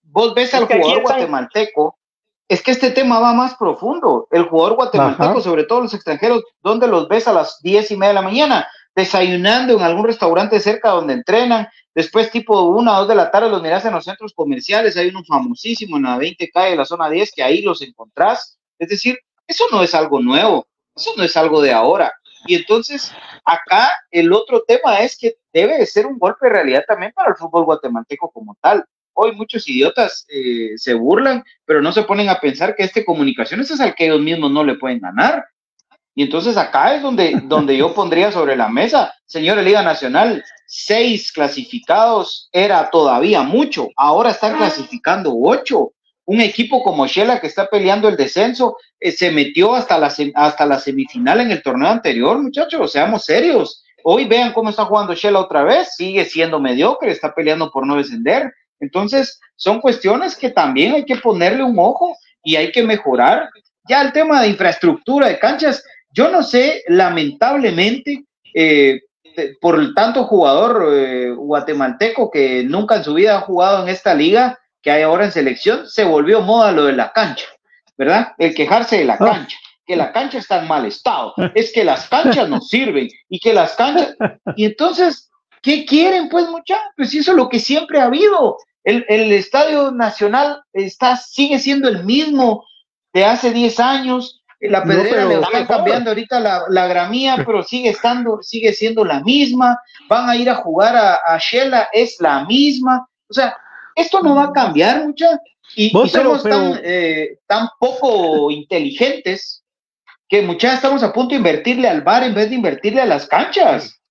vos ves al jugador guatemalteco, es que este tema va más profundo, el jugador guatemalteco, sobre todo los extranjeros, ¿dónde los ves a las diez y media de la mañana? Desayunando en algún restaurante cerca donde entrenan, después tipo una o dos de la tarde los miras en los centros comerciales, hay uno famosísimo en la 20 calle de la zona 10 que ahí los encontrás, es decir, eso no es algo nuevo, eso no es algo de ahora, y entonces, acá el otro tema es que debe de ser un golpe de realidad también para el fútbol guatemalteco como tal. Hoy muchos idiotas eh, se burlan, pero no se ponen a pensar que este comunicaciones es al que ellos mismos no le pueden ganar. Y entonces acá es donde, donde yo pondría sobre la mesa, señores Liga Nacional, seis clasificados era todavía mucho, ahora están clasificando ocho un equipo como Shela que está peleando el descenso eh, se metió hasta la, hasta la semifinal en el torneo anterior, muchachos, seamos serios. Hoy vean cómo está jugando Shela otra vez, sigue siendo mediocre, está peleando por no descender. Entonces, son cuestiones que también hay que ponerle un ojo y hay que mejorar. Ya el tema de infraestructura de canchas, yo no sé, lamentablemente, eh, por tanto jugador eh, guatemalteco que nunca en su vida ha jugado en esta liga, que hay ahora en selección, se volvió moda lo de la cancha, ¿verdad? El quejarse de la ah. cancha. que la cancha está en mal estado, es que las canchas no sirven y que las canchas... Y entonces, ¿qué quieren pues muchachos? Pues eso es lo que siempre ha habido. El, el Estadio Nacional está, sigue siendo el mismo de hace 10 años, la pedrera le están cambiando ahorita la, la, gramía, pero sigue estando, sigue siendo la misma. Van a ir a jugar a, a Shela, es la misma. O sea, esto no va a cambiar mucha. Y, y somos Tan, eh, tan poco inteligentes que muchas estamos a punto de invertirle al bar en vez de invertirle a las canchas.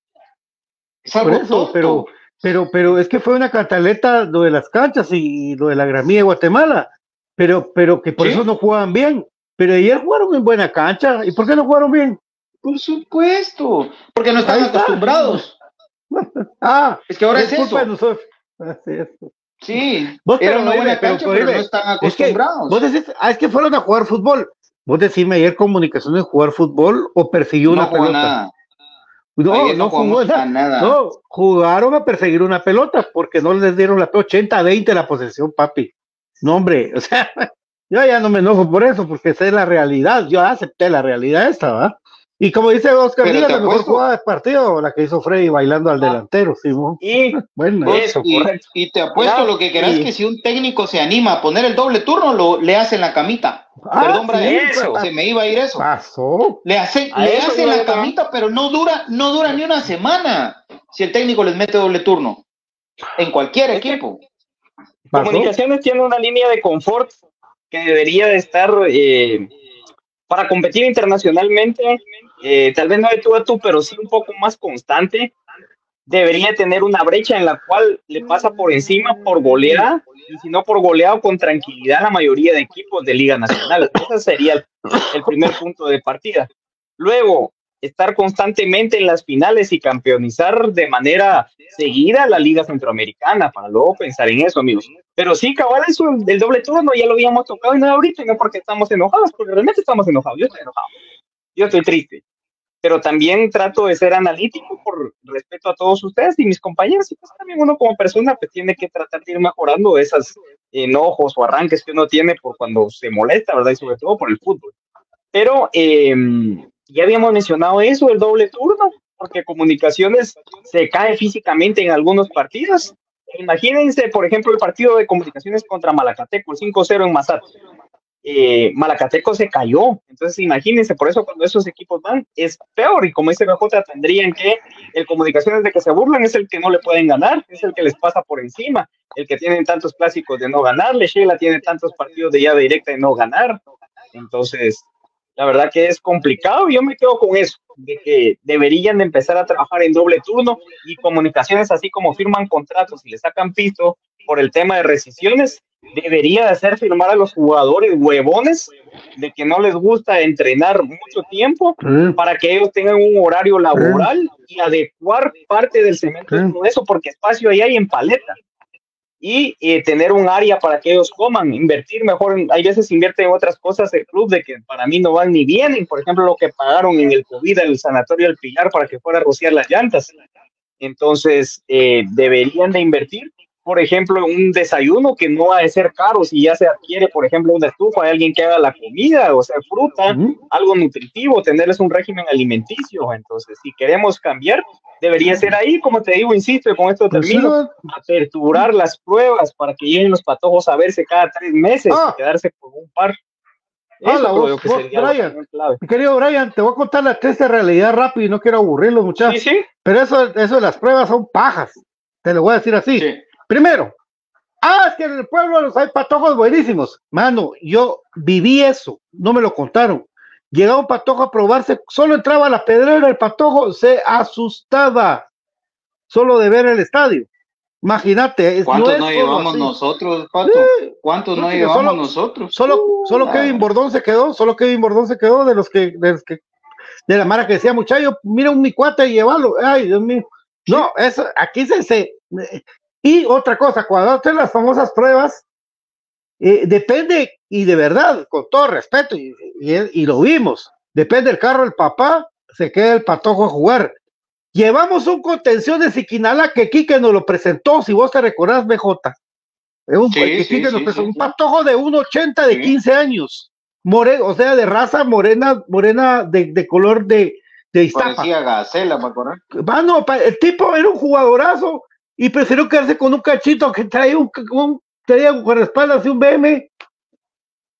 Es algo Por eso, tonto. pero, pero, pero es que fue una cantaleta lo de las canchas y lo de la gramía de Guatemala, pero, pero que por ¿Sí? eso no jugaban bien. Pero ayer jugaron en buena cancha. ¿Y por qué no jugaron bien? Por supuesto, porque no están acostumbrados. ah, es que ahora es, es eso. De nosotros. Así Sí, era una buena cancha, pero, pero, no están acostumbrados. Es que, vos decís, ah, es que fueron a jugar fútbol. Vos decime ayer comunicaciones jugar fútbol o persiguió no una pelota. Nada. No, ayer no, jugó nada. nada. No, jugaron a perseguir una pelota porque no les dieron la 80-20 la posesión, papi. No, hombre, o sea, yo ya no me enojo por eso, porque esa es la realidad. Yo acepté la realidad esta, ¿va? Y como dice Oscar Díaz, la mejor jugada del partido, la que hizo Freddy bailando al delantero, Simón. Y Bueno, Eso, y, te apuesto Ya, lo que querás y- que si un técnico se anima a poner el doble turno, lo, le hacen la camita. Ah, Perdón, sí, Brian, eso. se me iba a ir eso. pasó. Le hacen, A le hacen la camita, pero no dura, no dura ni una semana si el técnico les mete doble turno. En cualquier equipo. pasó. Comunicaciones tiene una línea de confort que debería de estar eh, para competir internacionalmente, eh, tal vez no de tú a tú, pero sí un poco más constante. Debería tener una brecha en la cual le pasa por encima por goleada, y si no por goleado, con tranquilidad la mayoría de equipos de Liga Nacional. Ese sería el, primer punto de partida. Luego, estar constantemente en las finales y campeonizar de manera seguida la Liga Centroamericana, para luego pensar en eso, amigos. Pero sí, cabal, eso del doble turno ya lo habíamos tocado y no ahorita, no porque estamos enojados, porque realmente estamos enojados. Yo estoy enojado. Yo estoy triste. Pero también trato de ser analítico por respeto a todos ustedes y mis compañeros. Y pues también uno como persona pues tiene que tratar de ir mejorando esos enojos o arranques que uno tiene por cuando se molesta, ¿verdad? Y sobre todo por el fútbol. Pero eh, ya habíamos mencionado eso, el doble turno, porque comunicaciones se cae físicamente en algunos partidos. Imagínense, por ejemplo, el partido de comunicaciones contra Malacateco, el 5-0 en Mazat. Eh, Malacateco se cayó, entonces imagínense, por eso cuando esos equipos van es peor. Y como dice BJ tendrían que el comunicaciones de que se burlan es el que no le pueden ganar, es el que les pasa por encima, el que tienen tantos clásicos de no ganarle, Sheila tiene tantos partidos de llave directa de no ganar, entonces la verdad que es complicado. Yo me quedo con eso, de que deberían de empezar a trabajar en doble turno y comunicaciones así como firman contratos y le sacan piso por el tema de rescisiones, debería de hacer firmar a los jugadores huevones de que no les gusta entrenar mucho tiempo para que ellos tengan un horario laboral y adecuar parte del cemento todo eso, porque espacio ahí hay en paleta. Y eh, tener un área para que ellos coman, invertir mejor, hay veces invierte en otras cosas el club de que para mí no van ni vienen, por ejemplo, lo que pagaron en el COVID el sanatorio del Pilar para que fuera a rociar las llantas. Entonces, eh, deberían de invertir, por ejemplo, un desayuno que no ha de ser caro si ya se adquiere, por ejemplo, una estufa, hay alguien que haga la comida, o sea, fruta, Ujú. algo nutritivo, tenerles un régimen alimenticio. Entonces, si queremos cambiar, debería ser ahí, como te digo, insisto, y con esto Pues termino, ¿no? aperturar las pruebas para que lleguen los patojos a verse cada tres meses Ah. y quedarse por un par. Ah, Eso la voz- que lo Brian. clave. Querido Brian, te voy a contar la triste realidad rápido y no quiero aburrirlos, muchachos. Sí, sí. Pero eso, eso de las pruebas son pajas. Te lo voy a decir así. Sí. Primero, ah, es que en el pueblo los hay patojos buenísimos. Mano, yo viví eso, no me lo contaron. Llegaba un patojo a probarse, solo entraba a la pedrera, el patojo se asustaba solo de ver el estadio. Imagínate, es- ¿Cuántos no no, llevamos así. nosotros, Pato? ¿Cuántos no llevamos solo- nosotros? Solo, solo Ah. Kevin Bordón se quedó, solo Kevin Bordón se quedó de los que, de los que, de la mara que decía, muchacho, mira un mi cuate y llévalo. Ay, Dios mío. No, eso, aquí se, se, y otra cosa, cuando hacen las famosas pruebas, eh, depende, y de verdad, con todo respeto, y, y- y lo vimos, depende del carro del papá, se queda el patojo a jugar. Llevamos un contención de Siquinala que Quique nos lo presentó, si vos te recordás, BJ. Un, Sí, que sí, Quique nos sí, presentó, sí, un patojo de 1.80 de Sí. 15 años. more, o sea, de raza morena, morena de, de color de, de Iztapa. Parecía Gacela, me acuerdo. Mano, el tipo era un jugadorazo y prefirió quedarse con un cachito que traía un, un traía con espaldas y un BM.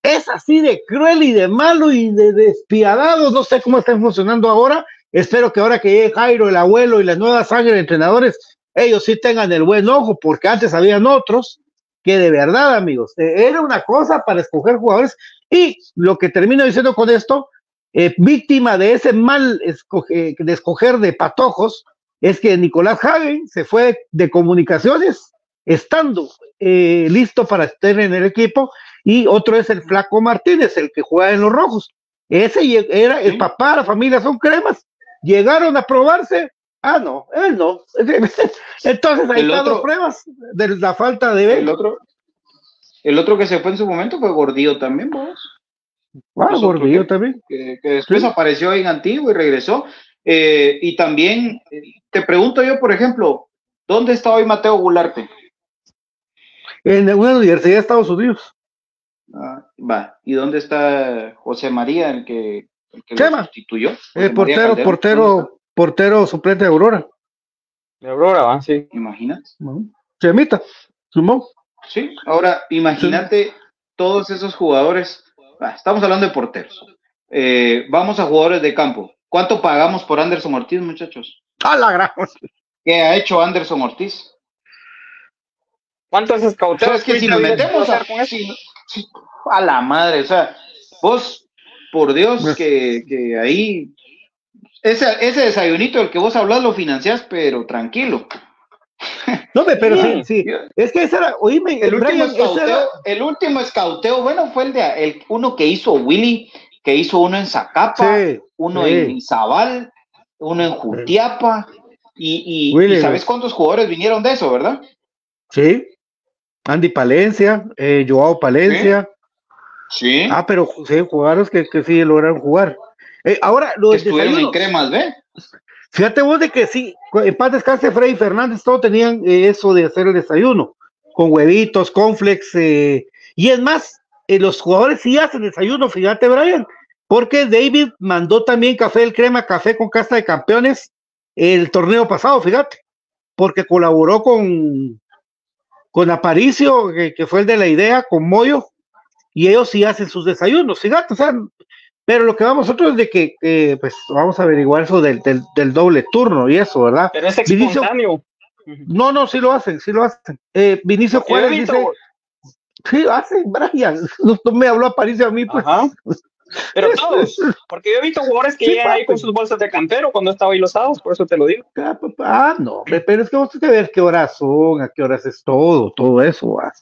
Es así de cruel y de malo y de despiadado. No sé cómo están funcionando ahora. Espero que ahora que llegue Jairo, el abuelo y la nueva sangre de entrenadores, ellos sí tengan el buen ojo, porque antes habían otros que de verdad, amigos, eh, era una cosa para escoger jugadores. Y lo que termino diciendo con esto, eh, víctima de ese mal de escoger de patojos, es que Nicolás Hagen se fue de comunicaciones estando eh, listo para estar en el equipo y otro es el Flaco Martínez, el que juega en los rojos. Ese era el papá, la familia son cremas. Llegaron a probarse. Ah, no, él no. Entonces ahí están las pruebas de la falta de El otro, el otro que se fue en su momento fue Gordillo también, vos. Ah, Gordillo también. Que, que después apareció en Antiguo y regresó. Eh, y también, eh, te pregunto yo, por ejemplo, ¿dónde está hoy Mateo Gularte? En una universidad de Estados Unidos. Ah, va. ¿Y dónde está José María, el que, el que lo Chema. sustituyó? José Eh, portero, Calderón, ¿dónde portero, portero suplente de Aurora. De Aurora, va, sí. ¿Imaginas? Chemita, sumó. Sí, ahora imagínate todos esos jugadores. ah, estamos hablando de porteros. Eh, vamos a jugadores de campo. ¿Cuánto pagamos por Anderson Ortiz, muchachos? A la gran. ¿Qué ha hecho Anderson Ortiz? ¿Cuántos escauteos ¿Sabes que si nos metemos a, si- si- a la madre, o sea, vos, por Dios, que, que ahí, ese, ese desayunito del que vos hablas lo financiás, pero tranquilo. No, me- pero sí, sí. Es que ese era, oíme, El último, Brian, ese escauteo, era- el último escauteo, bueno, fue el de el, uno que hizo Willy, que hizo uno en Zacapa, Sí, uno sí. en Izabal, uno en Jutiapa, y, y- Willy, y ¿sabes cuántos jugadores vinieron de eso, verdad? Sí. Andy Palencia, eh, Joao Palencia. Sí. Ah, pero sí, jugadores que, que sí lograron jugar. Eh, ahora, lo Que del estuvieron en cremas, ¿ve? Fíjate vos de que sí, en paz descanse Freddy Fernández, todos tenían eh, eso de hacer el desayuno, con huevitos, conflex, eh, y es más, eh, los jugadores sí hacen desayuno, fíjate Brian, porque David mandó también café del crema, café con casta de campeones el torneo pasado, fíjate, porque colaboró con, con Aparicio, que, que fue el de la idea, con Moyo, y ellos sí hacen sus desayunos, fíjate, o sea, pero lo que vamos nosotros es de que, eh, pues, vamos a averiguar eso del, del, del doble turno y eso, ¿verdad? Pero es Vinicio- espontáneo. no, no, sí lo hacen, sí lo hacen. Eh, Vinicio Juárez dice, sí, hacen, Brian. No, me habló Aparicio a mí, pues. Ajá. Pero todos, porque yo he visto jugadores que Sí, llegan ahí con sus bolsas de campero cuando estaba ahí los sábados, por eso te lo digo. Ah, papá, ah, no, pero es que vos tienes que ver qué horas son, a qué horas es todo, todo eso. ah.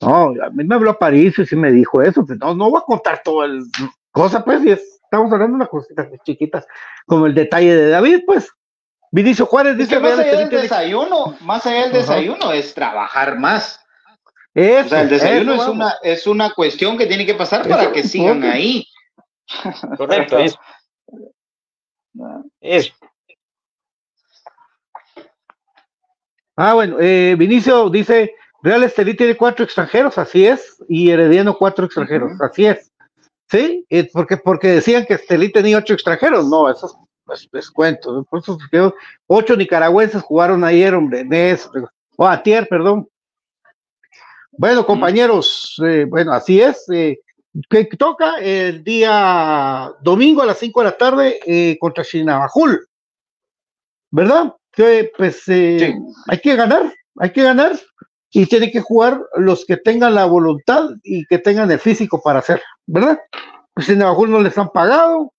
No, a mí me habló Aparicio y sí me dijo eso, pues no, no voy a contar todo el cosa, pues, y es- estamos hablando de unas cositas chiquitas, como el detalle de David, pues. Vinicio Juárez Es dice, que más allá del desayuno, más allá del desayuno es trabajar más. Eso, O sea, el desayuno eso, es una, es una cuestión que tiene que pasar para que sigan ahí. Correcto, eso. Eso. Ah, bueno, eh, Vinicio dice, Real Estelí tiene cuatro extranjeros, así es, y Herediano cuatro extranjeros, así es. Sí, Eh, porque, porque decían que Estelí tenía ocho extranjeros, no, eso es, es- es cuento, por eso ocho nicaragüenses jugaron ayer, hombre, o ayer, perdón. Bueno, compañeros, eh, bueno, así es, eh, que toca el día domingo a las cinco de la tarde eh, contra Chinabajul, ¿verdad? Que pues eh, hay que ganar, hay que ganar y tienen que jugar los que tengan la voluntad y que tengan el físico para hacer, ¿verdad? Pues en Navajul no les han pagado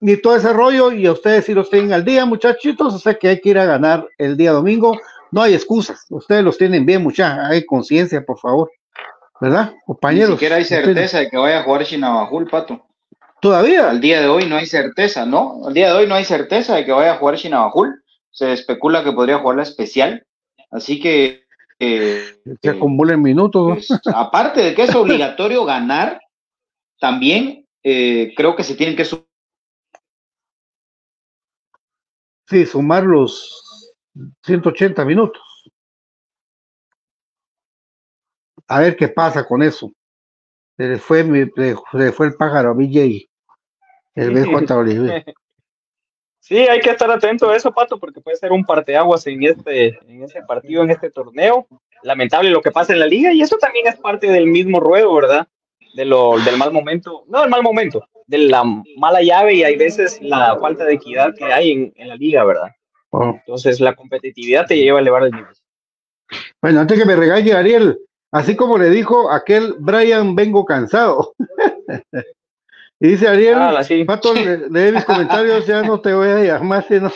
ni todo ese rollo y a ustedes sí los tienen al día, muchachitos, o sea que hay que ir a ganar el día domingo, no hay excusas, ustedes los tienen bien, muchachos, hay conciencia, por favor, ¿verdad? Ni Compañeros. siquiera hay ustedes- certeza de que vaya a jugar Chinabajul, Pato. Todavía. Al día de hoy no hay certeza, ¿no? Al día de hoy no hay certeza de que vaya a jugar Chinabajul. Se especula que podría jugar la especial. Así que, eh, Se acumulen minutos. ¿no? pues, aparte de que es obligatorio ganar, también eh, creo que se tienen que su- Sí, sumar los 180 minutos. A ver qué pasa con eso. Se le fue, mi- se le fue el pájaro a BJ. El vez. Sí, hay que estar atento a eso, Pato, porque puede ser un parteaguas en este, en ese partido, en este torneo. Lamentable lo que pasa en la liga, y eso también es parte del mismo ruedo, ¿verdad? De lo, del mal momento, no del mal momento, de la mala llave y hay veces la falta de equidad que hay en, en la liga, ¿verdad? Oh. Entonces la competitividad te lleva a elevar el nivel. Bueno, antes que me regañe Ariel, así como le dijo aquel Brian, vengo cansado. y dice Ariel, Ah, sí. Pato, le- lee mis comentarios, ya no te voy a llamar, sino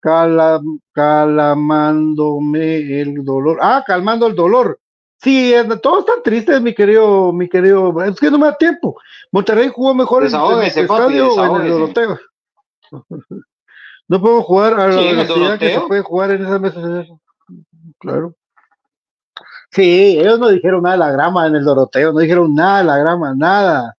cala- calamándome el dolor. Ah, calmando el dolor. Sí, todos están tristes, mi querido, mi querido. Es que no me da tiempo. Monterrey jugó mejor en, el estadio o en el. Doroteo. No puedo jugar a la Sí, velocidad que se puede jugar en esas mesas. Claro. Sí, ellos no dijeron nada de la grama en el Doroteo, no dijeron nada de la grama, nada.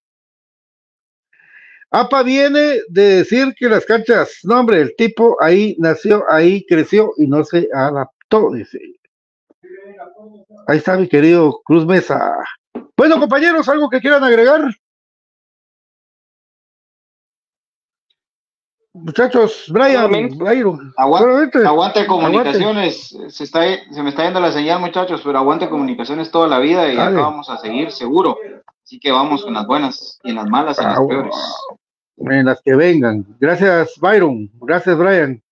APA viene de decir que las canchas, no hombre, el tipo ahí nació, ahí creció y no se adaptó, dice. Ahí está mi querido Cruz Mesa. Bueno, compañeros, ¿algo que quieran agregar? Muchachos, Brian, Byron, Aguante, comunicaciones, se, está, se me está yendo la señal muchachos, pero aguante comunicaciones toda la vida y Dale. acá vamos a seguir seguro. Así que vamos con las buenas y en las malas y en las Ah, peores. en las que vengan. Gracias, Byron. Gracias, Brian.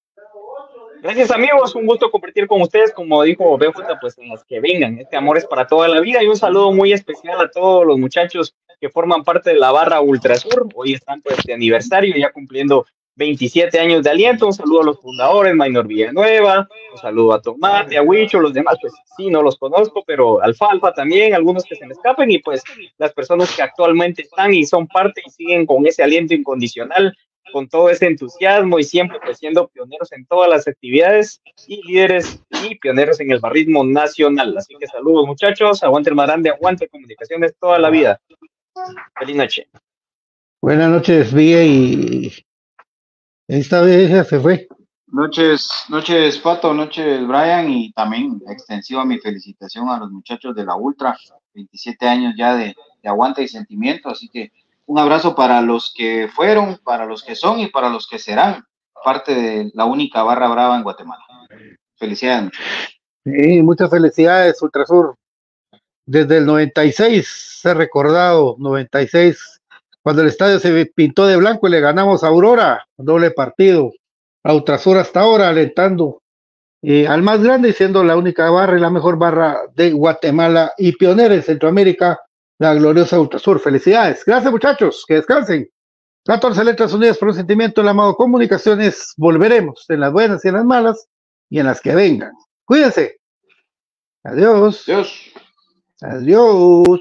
Gracias amigos, un gusto compartir con ustedes, como dijo BJ, pues en las que vengan, este amor es para toda la vida y un saludo muy especial a todos los muchachos que forman parte de la barra Ultrasur, hoy están pues de aniversario, ya cumpliendo 27 años de aliento, un saludo a los fundadores, Maynor Villanueva, un saludo a Tomate, a Huicho, los demás pues sí, no los conozco, pero Alfalfa también, algunos que se me escapen y pues las personas que actualmente están y son parte y siguen con ese aliento incondicional, con todo ese entusiasmo y siempre pues, siendo pioneros en todas las actividades y líderes y pioneros en el barrismo nacional. Así que saludos muchachos, aguante el Marán de Aguante Comunicaciones toda la vida. Feliz noche. Buenas noches, Villa, y esta vez ya se fue. Noches, noches Pato, noches Brian y también extensiva mi felicitación a los muchachos de la Ultra, 27 años ya de, de aguante y sentimiento, así que un abrazo para los que fueron, para los que son y para los que serán parte de la única barra brava en Guatemala. Felicidades. Sí, muchas felicidades, Ultrasur. Desde el 96, se ha recordado, 96, cuando el estadio se pintó de blanco y le ganamos a Aurora, doble partido. A Ultrasur hasta ahora alentando eh, al más grande y siendo la única barra y la mejor barra de Guatemala y pionera en Centroamérica, la gloriosa Ultrasur. Felicidades. Gracias, muchachos. Que descansen. 14 letras unidas por un sentimiento, el amado comunicaciones. Volveremos en las buenas y en las malas y en las que vengan. Cuídense. Adiós. Adiós. Adiós.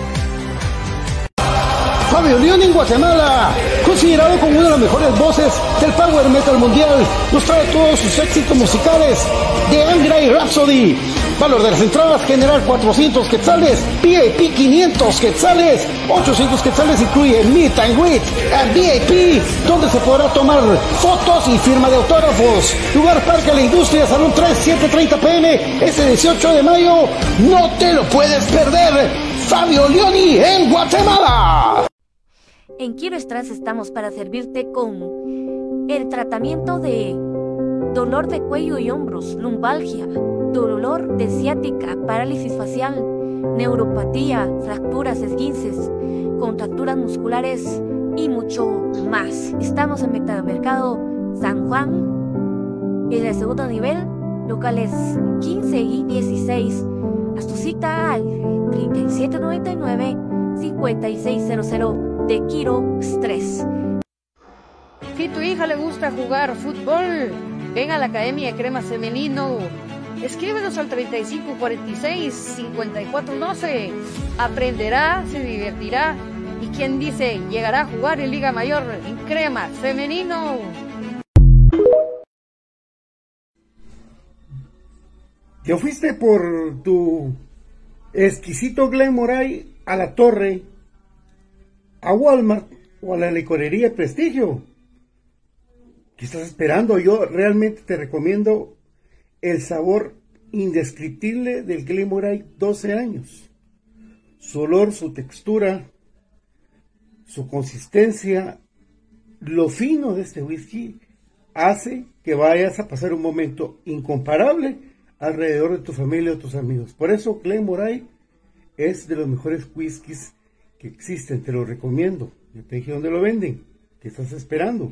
Fabio León en Guatemala, considerado como una de las mejores voces del power metal mundial, nos trae todos sus éxitos musicales de Angra y Rhapsody. Valor de las entradas general 400 quetzales, VIP 500 quetzales, 800 quetzales incluye Meet and Greet and VIP, donde se podrá tomar fotos y firma de autógrafos. Lugar Parque La Industria, Salón 3, 7.30 pm, ese 18 de mayo, no te lo puedes perder. Fabio Leoni en Guatemala. En Quiero Estras estamos para servirte con el tratamiento de dolor de cuello y hombros, lumbalgia, dolor de ciática, parálisis facial, neuropatía, fracturas, esguinces, contracturas musculares y mucho más. Estamos en Metamercado San Juan, en el segundo nivel, locales 15 y 16. Haz tu cita al 3799-5600 de Kiro Stress. Si tu hija le gusta jugar fútbol, ven a la Academia de Cremas Femenino. Escríbenos al 3546-5412. Aprenderá, se divertirá y quien dice llegará a jugar en Liga Mayor en Cremas Femenino. Te fuiste por tu exquisito Glen Moray a la torre, a Walmart o a la licorería Prestigio. ¿Qué estás esperando? Yo realmente te recomiendo el sabor indescriptible del Glen Moray 12 años. Su olor, su textura, su consistencia, lo fino de este whisky hace que vayas a pasar un momento incomparable alrededor de tu familia o tus amigos. Por eso Glen Moray es de los mejores whiskies que existen, te lo recomiendo. Yo te dije dónde lo venden. ¿Qué estás esperando?